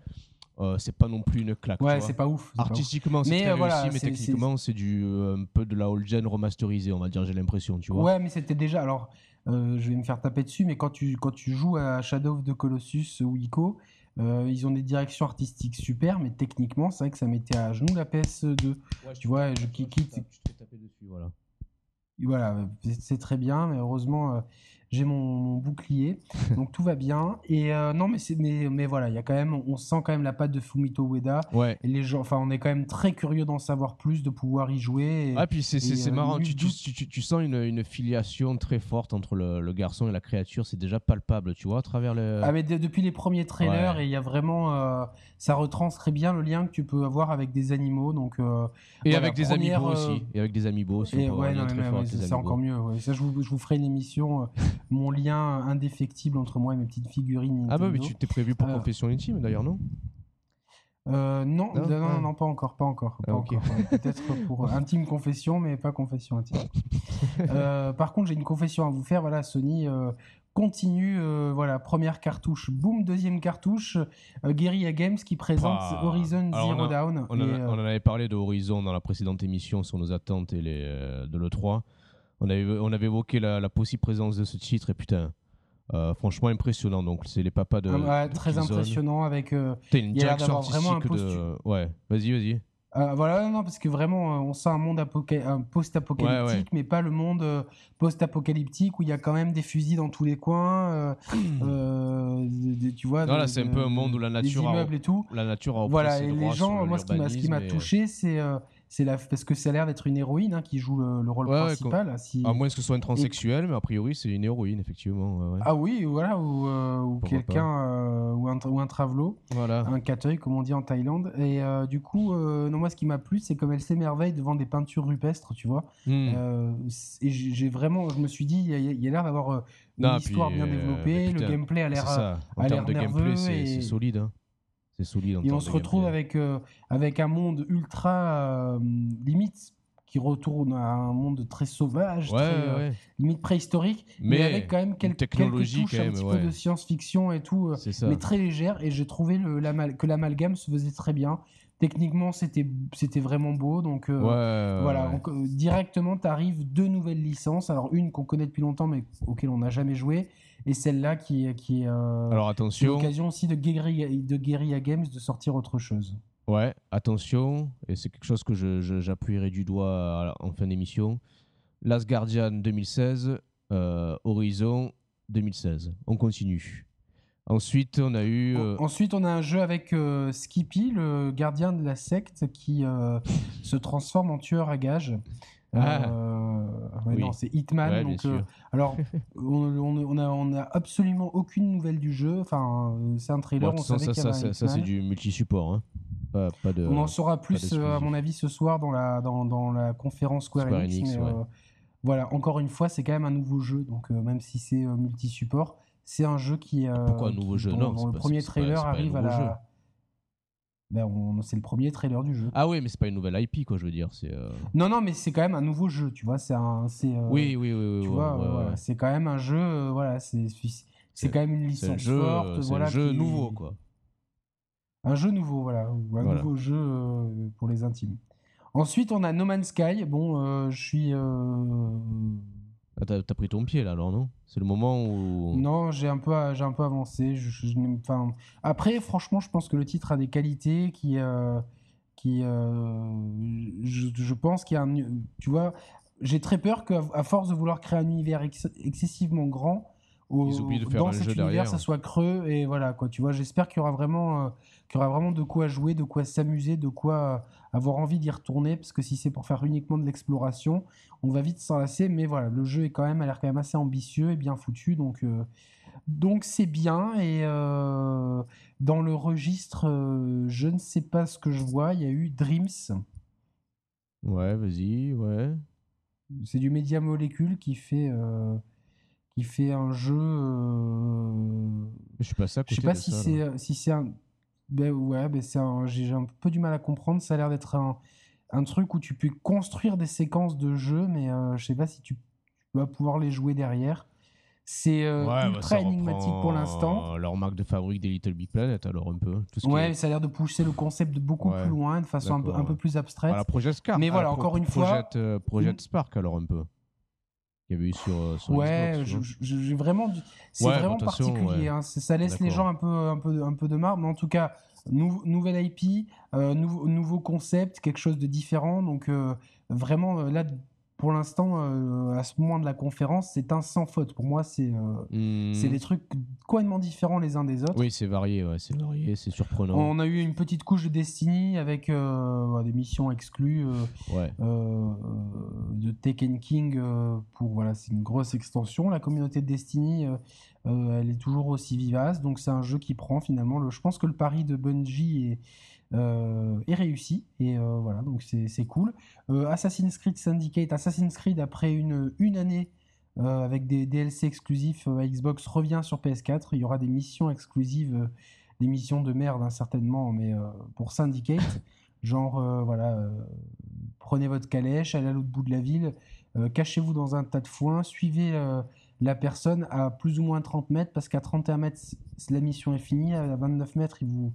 euh, c'est pas non plus une claque. Ouais, c'est pas ouf. Artistiquement, c'est très euh, réussi, mais techniquement, c'est du euh, un peu de la old gen remasterisée, on va dire. J'ai l'impression, tu vois. Ouais, mais c'était déjà. Alors, je vais me faire taper dessus, mais quand tu quand tu joues à Shadow of the Colossus ou Ico, ils ont des directions artistiques super, mais techniquement, c'est vrai que ça mettait à genoux la PS2. tu vois, je quitte. Je taper dessus, voilà. Voilà, c'est très bien, mais heureusement j'ai mon, bouclier, donc tout va bien. Et euh, non, mais, mais, mais voilà, il y a quand même, on sent quand même la patte de Fumito Ueda. Ouais. Et les gens, enfin, on est quand même très curieux d'en savoir plus, de pouvoir y jouer. Et, ah, puis c'est euh, marrant, tu, tu, tu, tu, sens une, une, filiation très forte entre le, le garçon et la créature, c'est déjà palpable, tu vois, à travers le. Ah, mais depuis les premiers trailers, et il y a vraiment, euh, ça retranscrit bien le lien que tu peux avoir avec des animaux, donc. et avec des amiibo aussi. Et avec des amiibo aussi. Ouais, c'est encore mieux. Ça, je vous, je vous ferai une émission mon lien indéfectible entre moi et mes petites figurines. Ah bah mais tu t'es prévu pour euh, confession intime d'ailleurs, non? Euh, non, non, non, pas encore, pas encore. Ah, Peut-être pour intime confession, mais pas confession intime. Euh, par contre, j'ai une confession à vous faire. Voilà, Sony continue. voilà, première cartouche, boum, deuxième cartouche. Guerrilla Games qui présente ah. Horizon Zero Dawn. On, en avait parlé de Horizon dans la précédente émission sur nos attentes et les, de l'E3 on avait, on avait évoqué la, possible présence de ce titre et putain. Euh, franchement impressionnant. Donc c'est les papas de, ah très impressionnant avec euh, une direction artistique de ouais vas-y vas-y. Euh, voilà non parce que vraiment on sent un monde post-apocalyptique mais pas le monde post-apocalyptique où il y a quand même des fusils dans tous les coins tu vois non, là c'est un peu un monde où la nature immeubles et tout. la nature a voilà et les gens moi ce qui m'a touché c'est c'est la parce que ça a l'air d'être une héroïne hein, qui joue le, rôle principal. si... À moins que ce soit une transsexuelle, mais a priori c'est une héroïne effectivement. Ah oui, voilà, ou, euh, quelqu'un euh, ou un ou un travelo, voilà. un comme on dit en Thaïlande. Et euh, du coup, non moi ce qui m'a plu, c'est comme elle s'émerveille devant des peintures rupestres, tu vois. Hmm. et j'ai vraiment, je me suis dit, il y a, l'air d'avoir une histoire bien développée, le gameplay a l'air a l'air nerveux, c'est solide. Hein solide. et on se retrouve avec, euh, avec un monde ultra euh, limite qui retourne à un monde très sauvage, euh, limite préhistorique, mais, avec quand même quelques, technologie touches, un petit peu de science-fiction et tout, mais très légère. Et j'ai trouvé le, que l'amalgame se faisait très bien. Techniquement, c'était c'était vraiment beau. Donc voilà, directement, tu arrives deux nouvelles licences. Alors une qu'on connaît depuis longtemps, mais auquel on n'a jamais joué et celle-là qui, qui est euh, Alors attention. l'occasion aussi de Guerrilla Games de sortir autre chose. Ouais, attention, et c'est quelque chose que j'appuierai du doigt en fin d'émission. Last Guardian 2016, euh, Horizon 2016. On continue. Ensuite, on a eu. Euh, ensuite, on a un jeu avec euh, Skippy, le gardien de la secte, qui se transforme en tueur à gages. Ah. Non, c'est Hitman. donc, alors, on, a, on a absolument aucune nouvelle du jeu. Enfin, c'est un trailer. on ça, ça, ça c'est du multi-support. Hein. Pas, de, on en saura plus, à mon avis, ce soir dans la, dans, dans la conférence Square, Enix. Voilà, encore une fois, c'est quand même un nouveau jeu, donc euh, même si c'est euh, multi-support, c'est un jeu qui. Euh, Pourquoi un nouveau jeu? Non, le premier trailer arrive à la. Ben, c'est le premier trailer du jeu. Ah oui, mais c'est pas une nouvelle IP, quoi, je veux dire. C'est. Non, non, mais c'est quand même un nouveau jeu, tu vois. C'est un. Oui, oui, oui, Tu vois, c'est quand même un jeu. voilà, c'est. C'est quand même une licence jeu, forte. voilà, un jeu nouveau, quoi. Un jeu nouveau, voilà. un nouveau jeu pour les intimes. Ensuite, on a No Man's Sky. Bon, euh, je suis. Euh, ah, t'as, pris ton pied là, alors non? C'est le moment où. Non, j'ai un peu, j'ai un peu avancé. Je, après, franchement, je pense que le titre a des qualités qui, euh, qui, je, pense qu'il y a un, tu vois, j'ai très peur qu'à force de vouloir créer un univers excessivement grand, dans cet univers, ça soit creux et voilà quoi. Tu vois, j'espère qu'il y aura vraiment, euh, qu'il y aura vraiment de quoi jouer, de quoi s'amuser, de quoi euh, avoir envie d'y retourner. Parce que si c'est pour faire uniquement de l'exploration, on va vite s'en lasser. Mais voilà, le jeu est quand même, a l'air quand même assez ambitieux et bien foutu, donc. Euh, donc c'est bien et dans le registre, je ne sais pas ce que je vois. Il y a eu Dreams. Ouais, vas-y, ouais. C'est du Media Molecule qui fait qui fait un jeu. Euh... Je suis pas ça. Je sais pas si c'est si c'est un. Ben ouais, ben c'est un. J'ai un peu du mal à comprendre. Ça a l'air d'être un, un truc où tu peux construire des séquences de jeu, mais euh, je sais pas si tu, vas pouvoir les jouer derrière. C'est euh, bah, ultra énigmatique pour l'instant. Leur marque de fabrique des Little Big Planet, alors un peu. Tout ce ouais, ça a l'air de pousser le concept de beaucoup plus loin, de façon un peu, un peu, plus abstraite. Voilà, Projet Spark. Mais voilà, encore une fois. Projet Spark, alors un peu y avait eu sur, euh, sur ouais j'ai vraiment c'est vraiment particulier hein. ça laisse les gens un peu un peu un peu de marre mais en tout cas nouvelle IP euh, nouveau, concept quelque chose de différent. Donc euh, vraiment là pour l'instant, euh, à ce moment de la conférence, c'est un sans faute. Pour moi, c'est euh, hmm. des trucs complètement différents les uns des autres. Oui, c'est varié, c'est varié, c'est surprenant. On a eu une petite couche de Destiny avec euh, des missions exclues de Taken King. pour voilà, c'est une grosse extension. La communauté de Destiny, elle est toujours aussi vivace. Donc c'est un jeu qui prend finalement. Le, je pense que le pari de Bungie est euh, est réussi. Et euh, voilà, donc c'est cool. Euh, Assassin's Creed Syndicate, Assassin's Creed après une, une année avec des DLC exclusifs à Xbox revient sur PS4. Il y aura des missions exclusives, des missions de merde hein, certainement, mais pour Syndicate, genre voilà, prenez votre calèche, allez à l'autre bout de la ville, cachez-vous dans un tas de foin, suivez la personne à plus ou moins 30 mètres, parce qu'à 31 mètres, la mission est finie, à 29 mètres, il vous,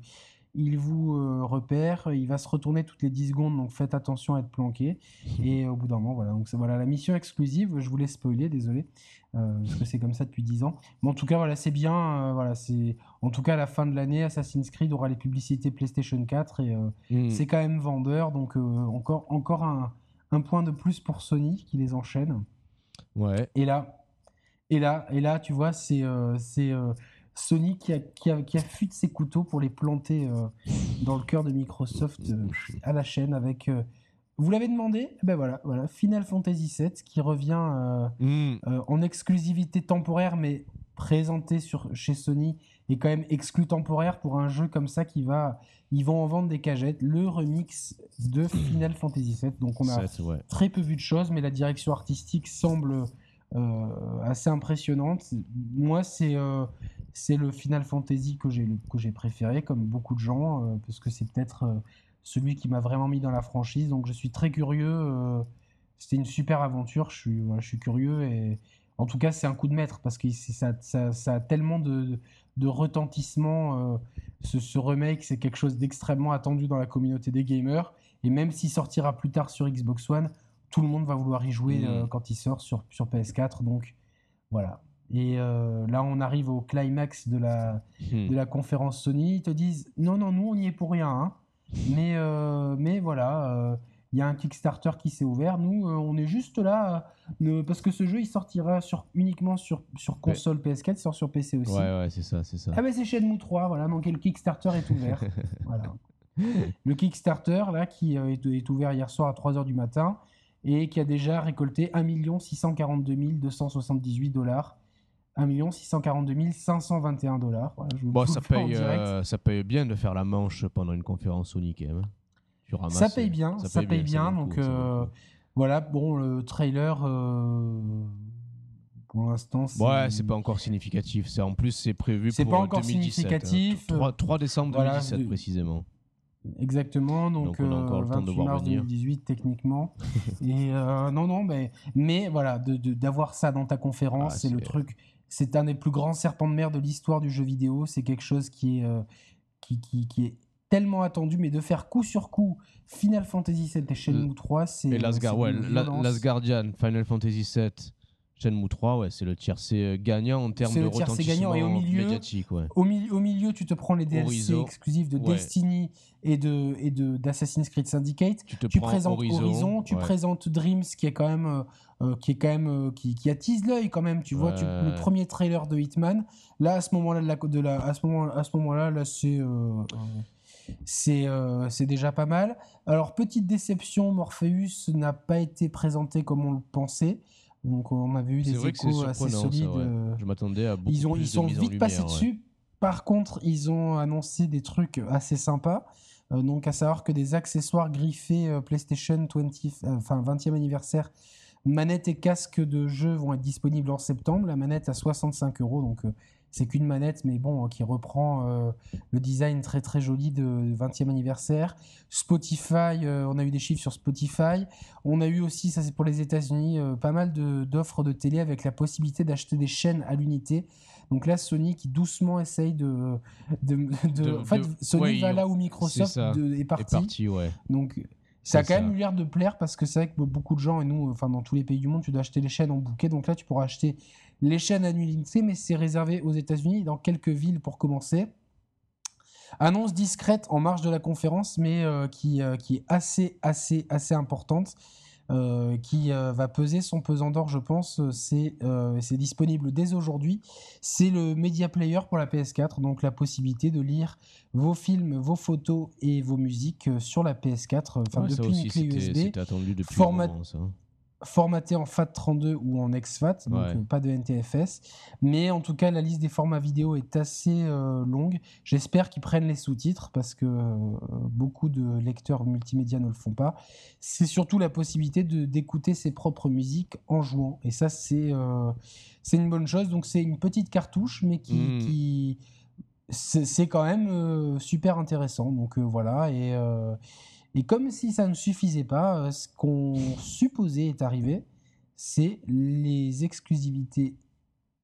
il vous euh, repère, il va se retourner toutes les 10 secondes, donc faites attention à être planqué. Et au bout d'un moment, voilà. Donc voilà la mission exclusive. Je voulais spoiler, désolé, euh, parce que c'est comme ça depuis 10 ans. Mais en tout cas, voilà, c'est bien. Euh, voilà, c'est en tout cas à la fin de l'année, Assassin's Creed aura les publicités PlayStation 4 et mm. c'est quand même vendeur. Donc encore, encore un, un, point de plus pour Sony qui les enchaîne. Ouais. Et là, et là, et là, tu vois, c'est c'est Sony qui a, qui, a, qui a fui de ses couteaux pour les planter euh, dans le cœur de Microsoft euh, à la chaîne avec. Euh, vous l'avez demandé? Eh Ben voilà, voilà, Final Fantasy VII qui revient mm. en exclusivité temporaire, mais présenté sur, chez Sony et quand même exclu temporaire pour un jeu comme ça qui va. Ils vont en vendre des cagettes. Le remix de Final Fantasy VII. Donc on a très peu vu de choses, mais la direction artistique semble. assez impressionnante. Moi, c'est c'est le Final Fantasy que j'ai que j'ai préféré, comme beaucoup de gens, euh, parce que c'est peut-être euh, celui qui m'a vraiment mis dans la franchise. Donc je suis très curieux. Euh, c'était une super aventure. Je suis, je suis curieux et en tout cas c'est un coup de maître parce que ça, ça, a tellement de, de retentissement. Ce, ce, remake, c'est quelque chose d'extrêmement attendu dans la communauté des gamers. Et même s'il sortira plus tard sur Xbox One, tout le monde va vouloir y jouer mmh. quand il sort sur, sur PS4. Donc voilà, et euh, là, on arrive au climax de la, hmm. de la conférence Sony. Ils te disent non, non, nous, on n'y est pour rien. Hein. Mais, mais voilà, il y a un Kickstarter qui s'est ouvert. Nous, on est juste là parce que ce jeu, il sortira sur, uniquement sur, sur console PS4, il sort sur PC aussi. Ouais, ouais, c'est ça, c'est ça. Ah, bah c'est Shenmue 3, voilà, donc le Kickstarter est ouvert. voilà. Le Kickstarter, là, qui est, est ouvert hier soir à 3h du matin et qui a déjà récolté 1 642 278 dollars. 1 642 521 dollars. bon, ça paye, euh, ça paye bien de faire la manche pendant une conférence. Hein. ça paye bien, ça, paye, bien. donc euh, voilà, bon, le trailer, euh, pour l'instant, c'est... Ouais, c'est pas encore significatif. C'est en plus, c'est prévu pour pas encore 2017, hein. significatif. 3, décembre 2017 précisément. Exactement, donc, on a encore le temps de voir mars 2018 techniquement. et non, non, mais, mais voilà, d'avoir ça dans ta conférence, ah, c'est le truc. C'est un des plus grands serpents de mer de l'histoire du jeu vidéo. C'est quelque chose qui est, euh, qui, qui, qui, est tellement attendu, mais de faire coup sur coup Final Fantasy VII et Shenmue 3, c'est. Et Last, Guardian, Final Fantasy VII Shenmue 3, ouais, c'est le tiercé euh, gagnant en termes de retentissement gagnant. Et au milieu, médiatique. Ouais. Au, au, milieu, tu te prends les DLC exclusifs de Destiny et de et de d'Assassin's Creed Syndicate. Tu, te présentes Horizon, tu présentes Dreams, qui est quand même euh, euh, qui est quand même qui, qui, attise l'œil quand même. Tu vois, tu, le premier trailer de Hitman. Là, à ce moment-là, de, de la, à ce moment à ce moment-là, là, c'est c'est c'est déjà pas mal. Alors petite déception, Morpheus n'a pas été présenté comme on le pensait. Donc on avait eu des échos assez solides. Euh, Je m'attendais à beaucoup ils ont, plus Ils sont vite passés dessus. Par contre, ils ont annoncé des trucs assez sympas. Euh, donc à savoir que des accessoires griffés euh, PlayStation 20, enfin 20e anniversaire, manette et casque de jeu vont être disponibles en septembre. La manette à 65 euros, donc c'est qu'une manette, mais bon, qui reprend euh, le design très très joli de 20e anniversaire. Spotify, euh, on a eu des chiffres sur Spotify. On a eu aussi, ça c'est pour les États-Unis, euh, pas mal d'offres de, télé avec la possibilité d'acheter des chaînes à l'unité. Donc là, Sony qui doucement essaye de. de, en fait, Sony va là où Microsoft est parti. ouais. Donc. Ça a quand même eu l'air de plaire parce que c'est vrai que beaucoup de gens, et nous, enfin dans tous les pays du monde, tu dois acheter les chaînes en bouquet. Donc là, tu pourras acheter les chaînes annualisées, mais c'est réservé aux États-Unis, dans quelques villes pour commencer. Annonce discrète en marge de la conférence, mais euh, qui, euh, qui est assez, assez, assez importante. Euh, qui va peser son pesant d'or, je pense. C'est disponible dès aujourd'hui. C'est le Media Player pour la PS4, donc la possibilité de lire vos films, vos photos et vos musiques sur la PS4, enfin depuis une clé USB. Attendu depuis format, formaté en FAT32 ou en exFAT, donc euh, pas de NTFS. Mais en tout cas, la liste des formats vidéo est assez euh, longue. J'espère qu'ils prennent les sous-titres parce que euh, beaucoup de lecteurs multimédia ne le font pas. C'est surtout la possibilité d'écouter ses propres musiques en jouant. Et ça, c'est c'est une bonne chose. Donc c'est une petite cartouche, mais qui, mmh. qui c'est quand même super intéressant. Donc voilà. Et et comme si ça ne suffisait pas, euh, ce qu'on supposait est arrivé, c'est les exclusivités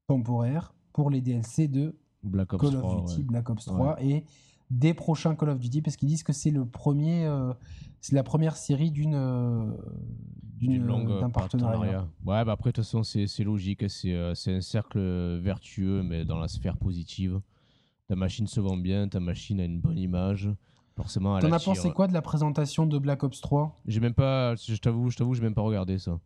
temporaires pour les DLC de Call of Duty, Black Ops 3 et des prochains Call of Duty parce qu'ils disent que c'est le premier, euh, c'est la première série d'une euh, d'un partenariat. Ouais, bah après de toute façon c'est logique, c'est un cercle vertueux mais dans la sphère positive. Ta machine se vend bien, ta machine a une bonne image. Forcément, T'en as pensé quoi de la présentation de Black Ops 3 J'ai même pas, je t'avoue, je t'avoue, j'ai même pas regardé ça.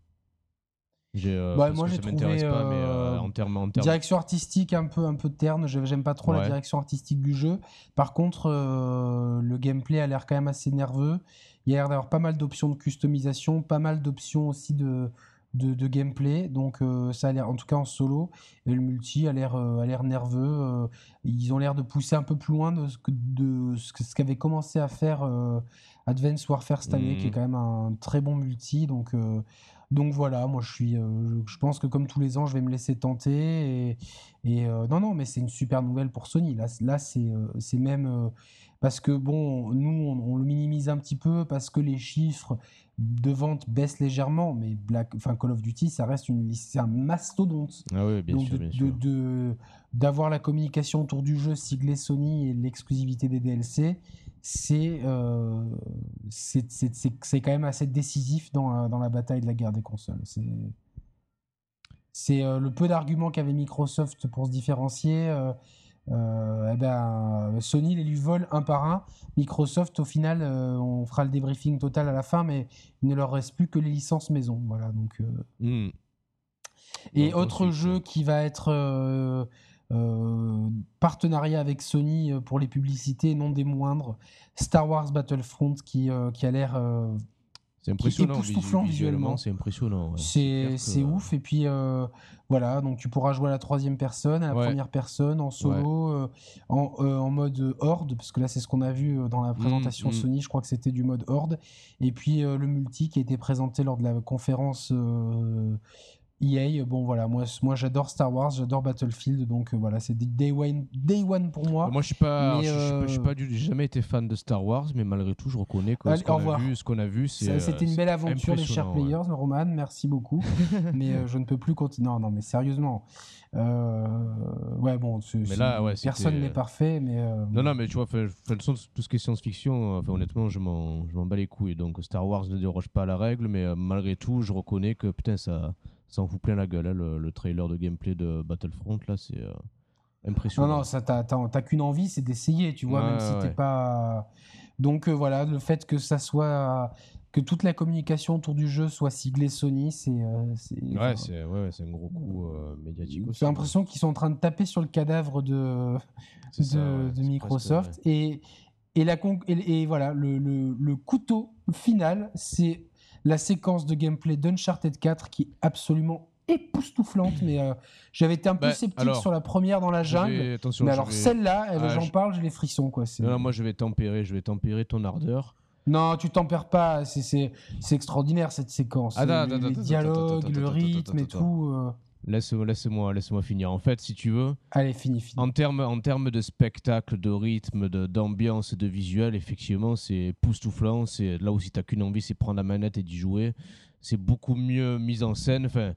Euh, bah, moi j'ai trouvé pas, mais, euh, en termes, en direction artistique un peu un peu terne. J'aime pas trop la direction artistique du jeu. Par contre, euh, le gameplay a l'air quand même assez nerveux. Il y a l'air d'avoir pas mal d'options de customisation, pas mal d'options aussi de de, gameplay. Donc euh, ça a l'air, en tout cas en solo, et le multi a l'air euh, a l'air nerveux. Euh, ils ont l'air de pousser un peu plus loin de ce que de ce qu'avait commencé à faire Advance Warfare cette année, qui est mmh. quand même un très bon multi. Donc donc voilà, moi je suis, je pense que comme tous les ans, je vais me laisser tenter. Et, et non, non, mais c'est une super nouvelle pour Sony. Là, là c'est, c'est même parce que bon, nous on, le minimise un petit peu parce que les chiffres de vente baissent légèrement, mais Black, enfin Call of Duty, ça reste une, c'est un mastodonte. Ah oui, bien sûr, de, d'avoir la communication autour du jeu siglé Sony et l'exclusivité des DLC, c'est, euh, c'est, c'est, c'est, quand même assez décisif dans la, dans la bataille de la guerre des consoles. C'est, c'est euh, le peu d'arguments qu'avait Microsoft pour se différencier. Euh, eh ben, Sony les lui vole un par un. Microsoft, au final, on fera le débriefing total à la fin, mais il ne leur reste plus que les licences maison. Voilà, donc. Hmm. Et autre jeu qui va être partenariat avec Sony pour les publicités, non des moindres, Star Wars Battlefront qui, qui a l'air c'est impressionnant. visuellement, c'est impressionnant. C'est ouf. Et puis euh, voilà, donc tu pourras jouer à la troisième personne, à la première personne, en solo, euh, en, euh, en, mode horde, parce que là c'est ce qu'on a vu dans la mmh, présentation mmh. Sony. Je crois que c'était du mode horde. Et puis le multi qui a été présenté lors de la conférence EA, bon voilà, moi, moi j'adore Star Wars, j'adore Battlefield, donc euh, voilà, c'est day one, day one pour moi. Moi je suis pas, je, suis pas, euh, j'ai jamais été fan de Star Wars, mais malgré tout je reconnais que ce qu'on a vu, ce qu'on a vu, c'est. C'était une belle aventure les chers players, Roman, merci beaucoup, mais euh, je ne peux plus continuer. Non, non, mais sérieusement, ouais bon, mais là, ouais, personne n'est parfait, mais. Non, non, mais tu vois, toute façon, tout ce qui est science-fiction, honnêtement, je m'en, je m'en bats les couilles, donc Star Wars ne déroge pas à la règle, mais malgré tout, je reconnais que putain ça ça en fout plein la gueule. Hein, le, trailer de gameplay de Battlefront, là, c'est euh, impressionnant. Non, non, ça, t'as, qu'une envie, c'est d'essayer, tu vois, même si t'es pas. Donc euh, voilà, le fait que ça soit. que toute la communication autour du jeu soit siglée Sony, c'est. Euh, ouais, c'est ouais, un gros coup médiatique J'ai l'impression qu'ils sont en train de taper sur le cadavre de, de, Microsoft. et, et, la et, voilà, le, le, le couteau final, c'est la séquence de gameplay d'Uncharted 4 qui est absolument époustouflante, mais euh, j'avais été un peu bah, sceptique sur la première dans la jungle. mais alors celle-là, ah, j'en parle, j'ai les frissons. Quoi. Non, moi je vais tempérer, je vais tempérer ton ardeur. Non, tu tempères pas, c'est extraordinaire cette séquence. Ah, les dialogues, le rythme et tout. Laisse-moi laisse moi finir. En fait, si tu veux. Allez, fini, fini. En termes en termes de spectacle, de rythme, d'ambiance, de, de, visuel, effectivement, c'est époustouflant. C'est là aussi, tu n'as qu'une envie, c'est prendre la manette et d'y jouer. C'est beaucoup mieux mis en scène. Enfin,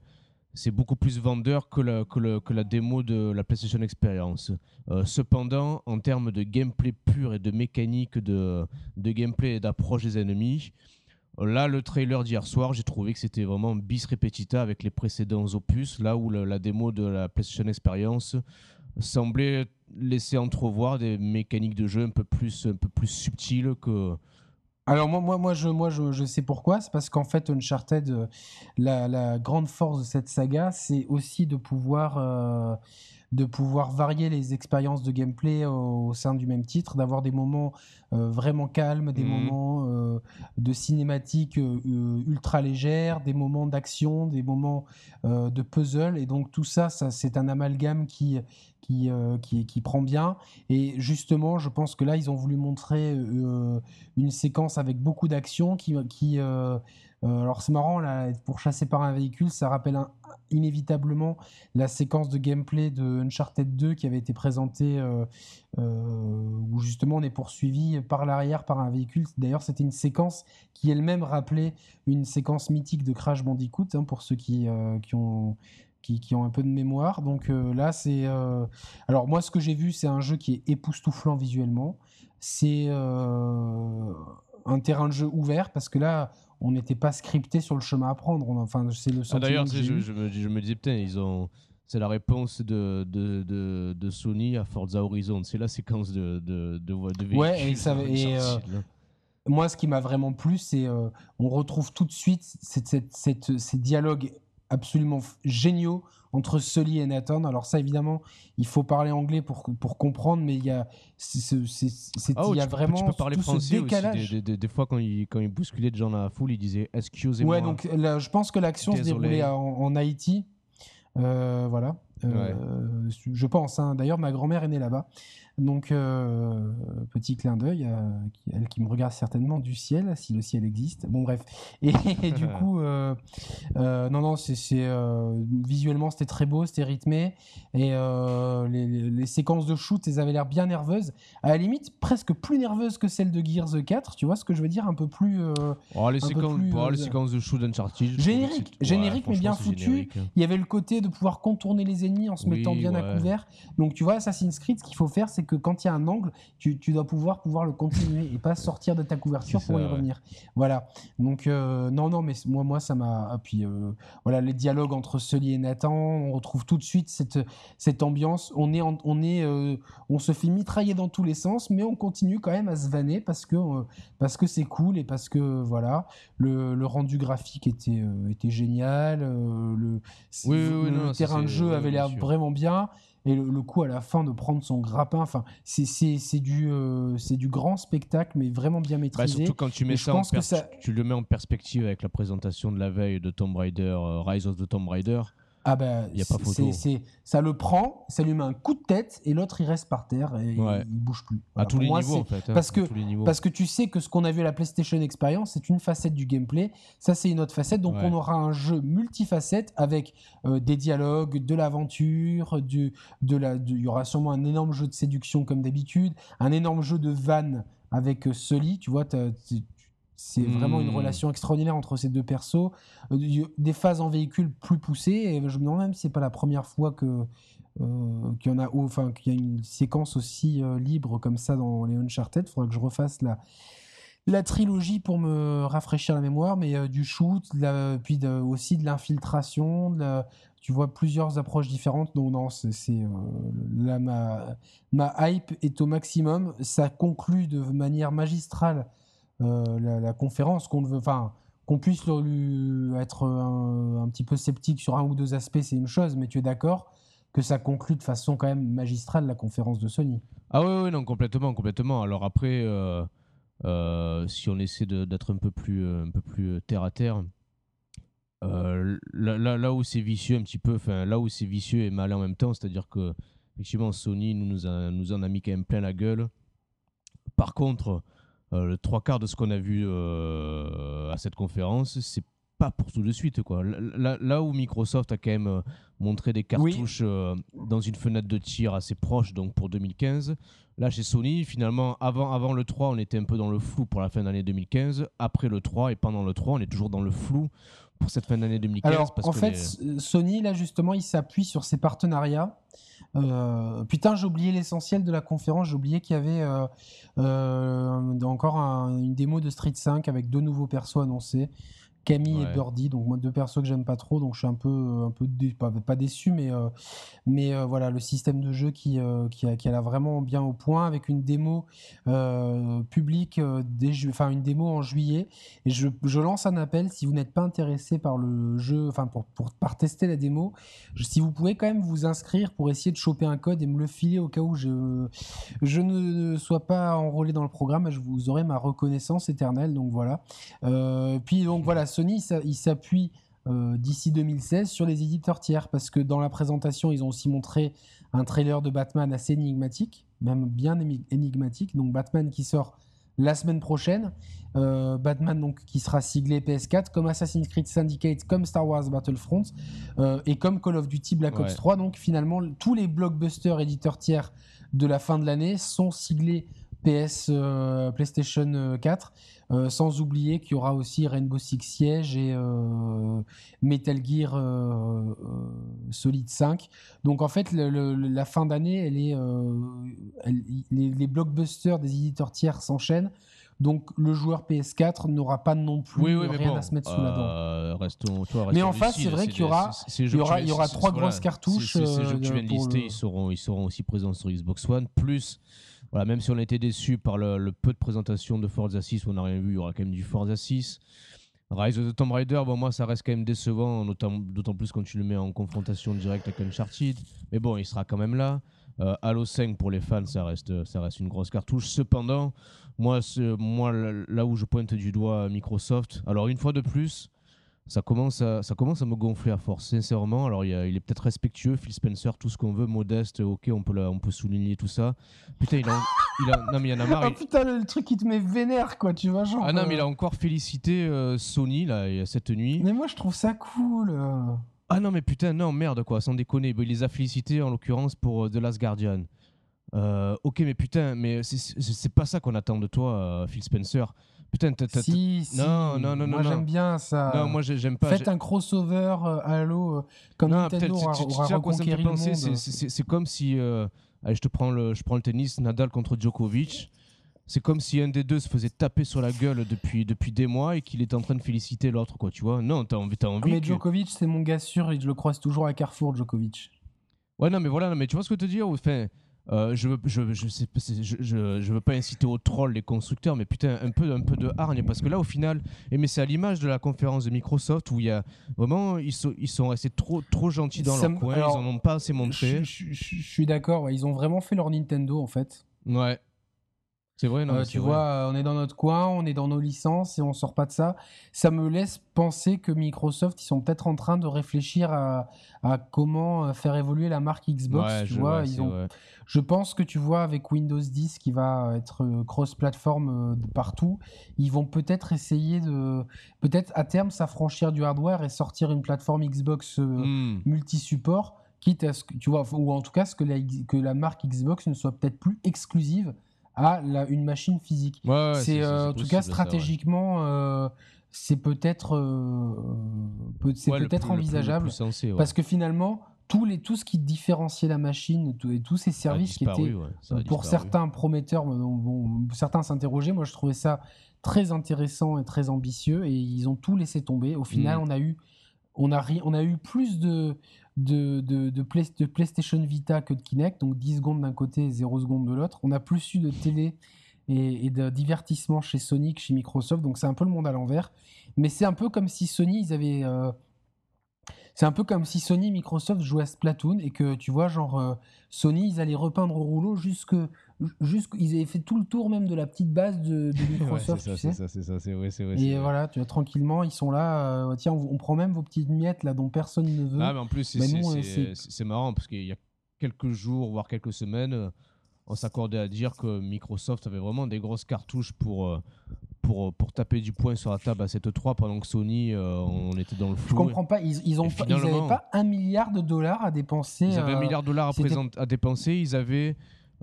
c'est beaucoup plus vendeur que la, que, que la démo de la PlayStation Experience. Euh, cependant, en termes de gameplay pur et de mécanique de, de gameplay et d'approche des ennemis, Là, le trailer d'hier soir, j'ai trouvé que c'était vraiment bis repetita avec les précédents opus, là où la, démo de la PlayStation Experience semblait laisser entrevoir des mécaniques de jeu un peu plus, un peu plus subtiles que. Alors moi, moi, moi, je, moi je, sais pourquoi. C'est parce qu'en fait, Uncharted, euh, la, grande force de cette saga, c'est aussi de pouvoir euh, de pouvoir varier les expériences de gameplay au, sein du même titre, d'avoir des moments euh, vraiment calmes, des mhm. moments euh, de cinématique euh, ultra légère, des moments d'action, des moments de puzzle. Et donc tout ça, ça c'est un amalgame qui, qui, qui, qui, prend bien. Et justement, je pense que là, ils ont voulu montrer une séquence avec beaucoup d'action qui... qui euh, alors c'est marrant, là, être pourchassé par un véhicule, ça rappelle inévitablement la séquence de gameplay de Uncharted 2 qui avait été présentée, euh, euh, où justement on est poursuivi par l'arrière par un véhicule. D'ailleurs, c'était une séquence qui elle-même rappelait une séquence mythique de Crash Bandicoot, hein, pour ceux qui, qui ont... Qui, ont un peu de mémoire. Donc là, c'est. Alors, moi, ce que j'ai vu, c'est un jeu qui est époustouflant visuellement. C'est un terrain de jeu ouvert parce que là, on n'était pas scripté sur le chemin à prendre. enfin, c'est le ah, D'ailleurs, je, je, me, je, me disais, putain, ils ont. C'est la réponse de, de, de, Sony à Forza Horizon. C'est la séquence de, de, de, véhicules. Ouais, et, ça, et euh, moi, ce qui m'a vraiment plu, c'est euh, on retrouve tout de suite cette, cette, ces dialogues absolument géniaux entre Sully et Nathan. Alors ça, évidemment, il faut parler anglais pour, pour comprendre, mais il y a, c'est, ah, il y a vraiment tu peux parler tout français ce décalage. Aussi. Des, fois, quand il, quand il bousculait des gens dans la foule, il disait « excusez-moi ». Ouais, donc je pense que l'action se déroulait en, en Haïti. Euh, voilà. Euh, je pense. Hein. D'ailleurs, ma grand-mère est née là-bas. Donc, euh, petit clin d'œil, elle qui me regarde certainement du ciel, si le ciel existe. Bon, bref. Et, du coup, non, non, c'est visuellement, c'était très beau, c'était rythmé. Et les, séquences de shoot, elles avaient l'air bien nerveuses. À la limite, presque plus nerveuses que celles de Gears 4. Tu vois ce que je veux dire? Un peu plus. Oh, les, séquences, oh, les séquences de shoot d'Uncharted. Générique, générique mais bien foutu. Hein. Il y avait le côté de pouvoir contourner les ennemis ennemis en se mettant bien à couvert. Donc tu vois, Assassin's Creed, ce qu'il faut faire, c'est que quand il y a un angle, tu, dois pouvoir pouvoir le continuer et pas sortir de ta couverture pour y revenir. Voilà. Donc euh, non, non, mais moi, moi, ça m'a. Ah, puis euh, voilà, les dialogues entre Sully et Nathan, on retrouve tout de suite cette cette ambiance. On est on est euh, on se fait mitrailler dans tous les sens, mais on continue quand même à se vanner parce que parce que c'est cool et parce que voilà, le, le rendu graphique était était génial. le le terrain de jeu avait l'air vraiment bien et le, coup à la fin de prendre son grappin enfin c'est du euh, c'est du grand spectacle mais vraiment bien bah, maîtrisé. surtout quand tu mets ça, en tu le mets en perspective avec la présentation de la veille de Tomb Raider euh, Rise of the Tomb Raider ah ben, y a pas photo. ça le prend, ça lui met un coup de tête et l'autre il reste par terre et il, bouge plus. à tous les niveaux en fait. Hein, parce que parce que tu sais que ce qu'on a vu à la PlayStation Experience c'est une facette du gameplay. Ça c'est une autre facette. Donc on aura un jeu multifacette avec euh, des dialogues, de l'aventure, du de la, il y aura sûrement un énorme jeu de séduction comme d'habitude, un énorme jeu de vanne avec euh, Sully. Tu vois, c'est vraiment une hmm. relation extraordinaire entre ces deux persos. Euh, des phases en véhicule plus poussées. Et je me demande même si c'est pas la première fois que euh, qu'il y en a, enfin qu'il y a une séquence aussi euh, libre comme ça dans les Uncharted. Il faudrait que je refasse la la trilogie pour me rafraîchir la mémoire, mais du shoot, puis aussi de l'infiltration. Tu vois plusieurs approches différentes. Donc non, c'est là ma ma hype est au maximum. Ça conclut de manière magistrale euh, la, conférence, qu'on veut, enfin, qu'on puisse être un, petit peu sceptique sur un ou deux aspects, c'est une chose, mais tu es d'accord que ça conclut de façon quand même magistrale la conférence de Sony. Ah oui, oui non, complètement, complètement. Alors après, euh, euh, si on essaie d'être un peu plus, un peu plus terre à terre, là, où c'est vicieux un petit peu, enfin là où c'est vicieux et malin en même temps, c'est-à-dire que effectivement Sony nous, nous, en a mis quand même plein la gueule. Par contre, euh, le trois quarts de ce qu'on a vu euh, à cette conférence, c'est pas pour tout de suite. Quoi. Là, où Microsoft a quand même euh, montré des cartouches dans une fenêtre de tir assez proche, donc pour 2015, là chez Sony, finalement, avant, avant le 3, on était un peu dans le flou pour la fin d'année 2015. Après le 3 et pendant le 3, on est toujours dans le flou pour cette fin d'année 2015. Alors, en fait, Sony, là, justement, il s'appuie sur ses partenariats. Euh, putain, j'ai oublié l'essentiel de la conférence. J'ai oublié qu'il y avait euh, euh, encore une démo de Street 5 avec deux nouveaux persos annoncés. Camille et Birdie, donc moi deux persos que j'aime pas trop, donc je suis un peu un peu pas, déçu, mais euh, mais euh, voilà le système de jeu qui euh, qui, a, qui a vraiment bien au point avec une démo publique des enfin une démo en juillet et je, je lance un appel si vous n'êtes pas intéressé par le jeu, enfin pour, pour par tester la démo, si vous pouvez quand même vous inscrire pour essayer de choper un code et me le filer au cas où je je ne sois pas enrôlé dans le programme, je vous aurai ma reconnaissance éternelle, donc voilà. puis donc voilà Sony, il s'appuie euh, d'ici 2016 sur les éditeurs tiers parce que dans la présentation, ils ont aussi montré un trailer de Batman assez énigmatique, même bien énigmatique. Donc Batman qui sort la semaine prochaine. Euh, Batman donc qui sera siglé PS4 comme Assassin's Creed Syndicate, comme Star Wars Battlefront euh, et comme Call of Duty Black Ops 3. Donc finalement tous les blockbusters éditeurs tiers de la fin de l'année sont siglés PS PlayStation 4 euh, sans oublier qu'il y aura aussi Rainbow Six Siege et euh, Metal Gear euh, Solid 5. Donc en fait, la fin d'année, elle est, les, blockbusters des éditeurs tiers s'enchaînent. Donc le joueur PS4 n'aura pas non plus rien à se mettre sous la dent. Restons, mais en face, c'est vrai qu'il y aura, il y aura, il y aura trois grosses cartouches. Ces jeux que tu viens de lister, ils, seront, ils seront aussi présents sur Xbox One, plus voilà, même si on a été déçu par le, peu de présentation de Forza 6, on n'a rien vu, il y aura quand même du Forza 6. Rise of the Tomb Raider, bon, moi ça reste quand même décevant, d'autant plus quand tu le mets en confrontation directe avec Uncharted. Mais bon, il sera quand même là. Euh, Halo 5 pour les fans, ça reste, ça reste une grosse cartouche. Cependant, moi, moi, là où je pointe du doigt Microsoft, alors une fois de plus, ça commence, à, ça commence à me gonfler à force, sincèrement. Alors, il, est peut-être respectueux, Phil Spencer, tout ce qu'on veut, modeste, ok, on peut, on peut souligner tout ça. Putain, il a, il a non, mais il y en a marre. Ah putain, le, truc qui te met vénère, quoi, tu vois, genre. Ah non, mais il a euh. encore félicité euh, Sony, là, cette nuit. Mais moi, je trouve ça cool. Ah non, mais putain, non, merde, quoi, sans déconner. il les a félicités, en l'occurrence, pour euh, The Last Guardian. ok, mais putain, mais c'est pas ça qu'on attend de toi, Phil Spencer. Putain, si, si. Non, non, non, Moi, j'aime bien ça. Non, moi, j'aime pas. Faites un crossover euh, Halo euh, comme non, Nintendo aura, aura reconquéri le monde. C'est comme si, euh, allez, je te prends le, je prends le tennis, Nadal contre Djokovic. C'est comme si un des deux se faisait taper sur la gueule depuis, depuis des mois et qu'il était en train de féliciter l'autre, quoi, tu vois. Non, t'as envie, as envie. Mais Djokovic, c'est mon gars sûr et je le croise toujours à Carrefour, Djokovic. Ouais, non, mais voilà, mais tu vois ce que je veux te dire? Enfin, euh, je, veux, je, je, sais, je, je, veux pas inciter au troll les constructeurs, mais putain, un peu, un peu de hargne, parce que là, au final, et mais c'est à l'image de la conférence de Microsoft où il y a vraiment, ils sont, ils sont restés trop, trop gentils dans leur coin, ils en ont pas assez montré. Je, suis d'accord, ils ont vraiment fait leur Nintendo en fait. Ouais. C'est vrai, non, euh, Tu vois, on est dans notre coin, on est dans nos licences et on sort pas de ça. Ça me laisse penser que Microsoft, ils sont peut-être en train de réfléchir à, comment euh, faire évoluer la marque Xbox. tu vois, ils ont... Je pense que tu vois, avec Windows 10 qui va être euh, cross-platform partout, ils vont peut-être essayer de, peut-être à terme s'affranchir du hardware et sortir une plateforme Xbox hmm. multi-support, quitte à ce que, tu vois, ou en tout cas, ce que la, que la marque Xbox ne soit peut-être plus exclusive à une machine physique. c'est euh, en tout cas stratégiquement, euh, c'est peut-être c'est peut-être envisageable parce que finalement tous les, tout ce qui différenciait la machine et tous ces services qui étaient pour certains prometteurs, bon, certains s'interrogeaient. Moi, je trouvais ça très intéressant et très ambitieux et ils ont tout laissé tomber. Au final, mm. on a eu on a, on a eu plus de, de, de, PlayStation Vita que de Kinect, donc 10 secondes d'un côté et 0 secondes de l'autre. On a plus eu de télé et, de divertissement chez Sony que chez Microsoft, donc c'est un peu le monde à l'envers. Mais c'est un peu comme si Sony, ils avaient. Euh, c'est un peu comme si Sony et Microsoft jouaient à Splatoon et que tu vois, genre, euh, Sony, ils allaient repeindre au rouleau jusque ils avaient fait tout le tour même de la petite base de, Microsoft. c'est ça, c'est ça, c'est vrai, c'est vrai. Et voilà, tu vois, tranquillement, ils sont là. Euh, tiens, on, prend même vos petites miettes là dont personne ne veut. Ah, mais en plus, c'est bah, marrant parce qu'il y a quelques jours, voire quelques semaines, euh, on s'accordait à dire que Microsoft avait vraiment des grosses cartouches pour. Euh, pour, pour taper du poing sur la table à cette 3 pendant que Sony on était dans le flou. Je comprends pas, ils, ils n'avaient pas un milliard de dollars à dépenser. Ils avaient un milliard de dollars à, à dépenser, ils avaient euh,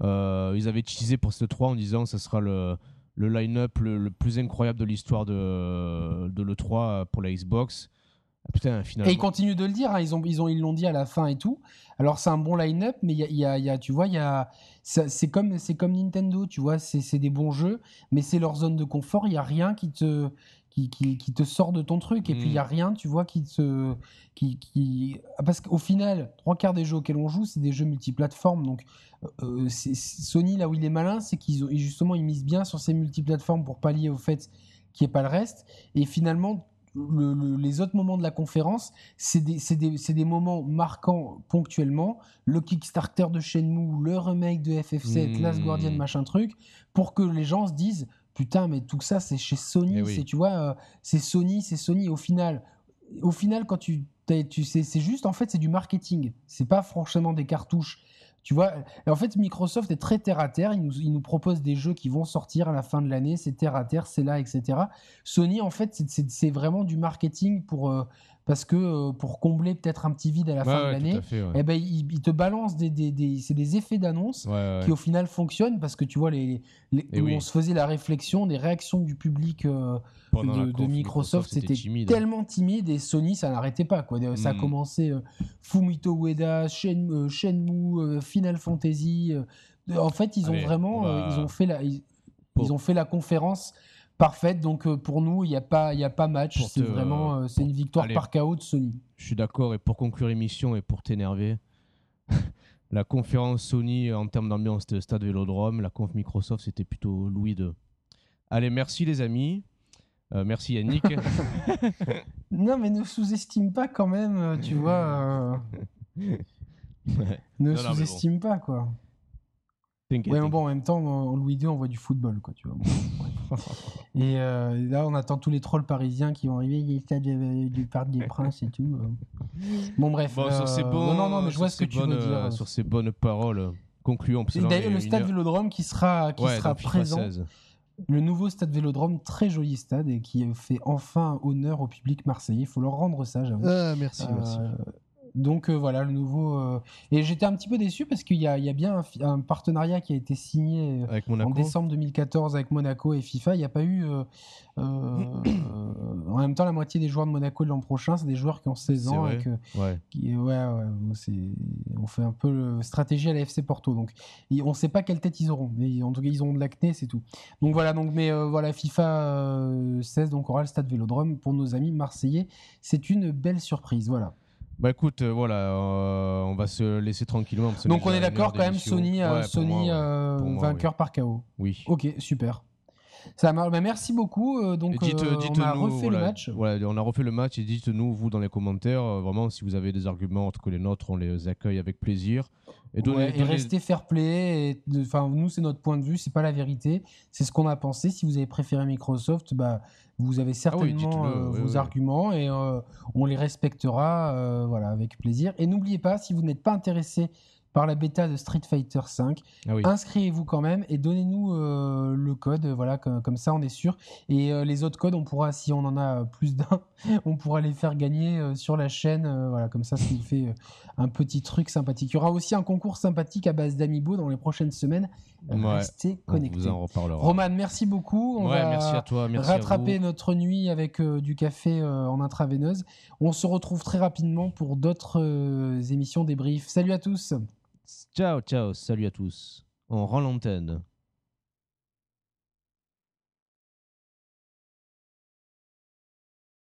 ils avaient teasé pour cette 3 en disant que ce sera le, le line-up le, plus incroyable de l'histoire de, de l'E3 pour la Xbox. Ah, putain. Et ils continuent de le dire, hein. ils ont ils ont ils l'ont dit à la fin et tout. Alors c'est un bon line-up, mais y a, y a, tu vois, y a c'est comme c'est comme Nintendo, tu vois, c'est des bons jeux, mais c'est leur zone de confort. Il y a rien qui te qui, qui, qui, te sort de ton truc et puis il y a mm. rien, tu vois, qui te qui, qui... Ah, parce qu'au final, trois quarts des jeux auxquels on joue, c'est des jeux multiplateformes, donc euh, Sony, là où il est malin, c'est qu'ils justement ils misent bien sur ces multiplateformes pour pallier au fait qu'il n'y ait pas le reste. Et finalement, les autres moments de la conférence, c'est des, des, des, moments marquants ponctuellement. Le Kickstarter de Shenmue, le remake de FF7, mmh. Last Guardian, machin truc, pour que les gens se disent putain, mais tout ça, c'est chez Sony. C'est Tu vois, euh, c'est Sony, c'est Sony. Au final, au final quand tu, tu sais, c'est juste, en fait, c'est du marketing. C'est pas franchement des cartouches tu vois, en fait, Microsoft est très terre à terre. Il nous, il nous propose des jeux qui vont sortir à la fin de l'année. C'est terre à terre, c'est là, etc. Sony, en fait, c'est vraiment du marketing pour, euh, parce que euh, pour combler peut-être un petit vide à la fin de l'année, eh ben, il, te balance des, des, des c'est des effets d'annonce qui au final fonctionnent parce que tu vois, les, les on se faisait la réflexion des réactions du public euh, de, Microsoft, c'était tellement timide et Sony, ça n'arrêtait pas. Quoi. Ça a hmm. commencé euh, Fumito Ueda, Shenmue, Final Fantasy. en fait, ils ont vraiment, ils ont fait la, ils ont fait la conférence parfaite. Donc euh, pour nous, il n'y a, pas, y a pas match. C'est vraiment euh, c'est une victoire par KO de Sony. Je suis d'accord. Et pour conclure l'émission et pour t'énerver, la conférence Sony en termes d'ambiance, c'était Stade Vélodrome. La conf Microsoft, c'était plutôt Louis II. Allez, merci les amis. Euh, merci Yannick. non, mais ne sous-estime pas quand même, tu vois. Ne sous-estime pas, quoi. Ouais, bon, en même temps, en Louis II, on voit du football, quoi, tu vois. et euh, là, on attend tous les trolls parisiens qui vont arriver, il stade du Parc des Princes et tout. Euh. Bon, bref. Bon, sur ces euh, bonnes, non, non, mais je vois ce que tu veux dire. Sur ces bonnes paroles, concluons. D'ailleurs, le stade Vélodrome qui sera, qui sera présent. Le nouveau stade Vélodrome, très joli stade et qui fait enfin honneur au public marseillais. Il faut leur rendre ça, j'avoue. Ah, merci, merci Donc voilà, le nouveau. Et j'étais un petit peu déçu parce qu'il y, y a, bien un, partenariat qui a été signé en décembre 2014 avec Monaco et FIFA. Il n'y a pas eu. en même temps, la moitié des joueurs de Monaco de l'an prochain, c'est des joueurs qui ont 16 ans. Et que, ouais. Qui, ouais, on fait un peu stratégie à la FC Porto. Donc on ne sait pas quelle tête ils auront. Mais en tout cas, ils ont de l'acné, c'est tout. Donc voilà, donc, mais voilà, FIFA 16, donc aura le stade Vélodrome pour nos amis marseillais. C'est une belle surprise. Voilà. Bah écoute, euh, voilà, euh, on va se laisser tranquillement. Donc on est d'accord quand même, Sony, euh, Sony vainqueur par KO. Oui. Ok, super. Ça bah, merci beaucoup. donc dites, on a refait le match. Voilà, on a refait le match et dites-nous vous dans les commentaires vraiment si vous avez des arguments autres que les nôtres, on les accueille avec plaisir. Et, donnez, restez fair play. Enfin, nous c'est notre point de vue, c'est pas la vérité, c'est ce qu'on a pensé. Si vous avez préféré Microsoft, bah vous avez ah certainement euh, vos arguments et euh, on les respectera euh, voilà, avec plaisir. Et n'oubliez pas, si vous n'êtes pas intéressé par la bêta de Street Fighter V. Ah inscrivez-vous quand même et donnez-nous le code, voilà, comme, ça on est sûr. Et les autres codes, on pourra, si on en a plus d'un, on pourra les faire gagner sur la chaîne, voilà, comme ça, ça nous fait un petit truc sympathique. Il y aura aussi un concours sympathique à base d'amiibo dans les prochaines semaines. Restez connectés. On vous en reparlera. Roman, merci beaucoup. On va merci à toi, merci rattraper notre nuit avec euh, du café euh, en intraveineuse. On se retrouve très rapidement pour d'autres euh, émissions débrief. Salut à tous. Ciao, ciao, salut à tous. On rend l'antenne.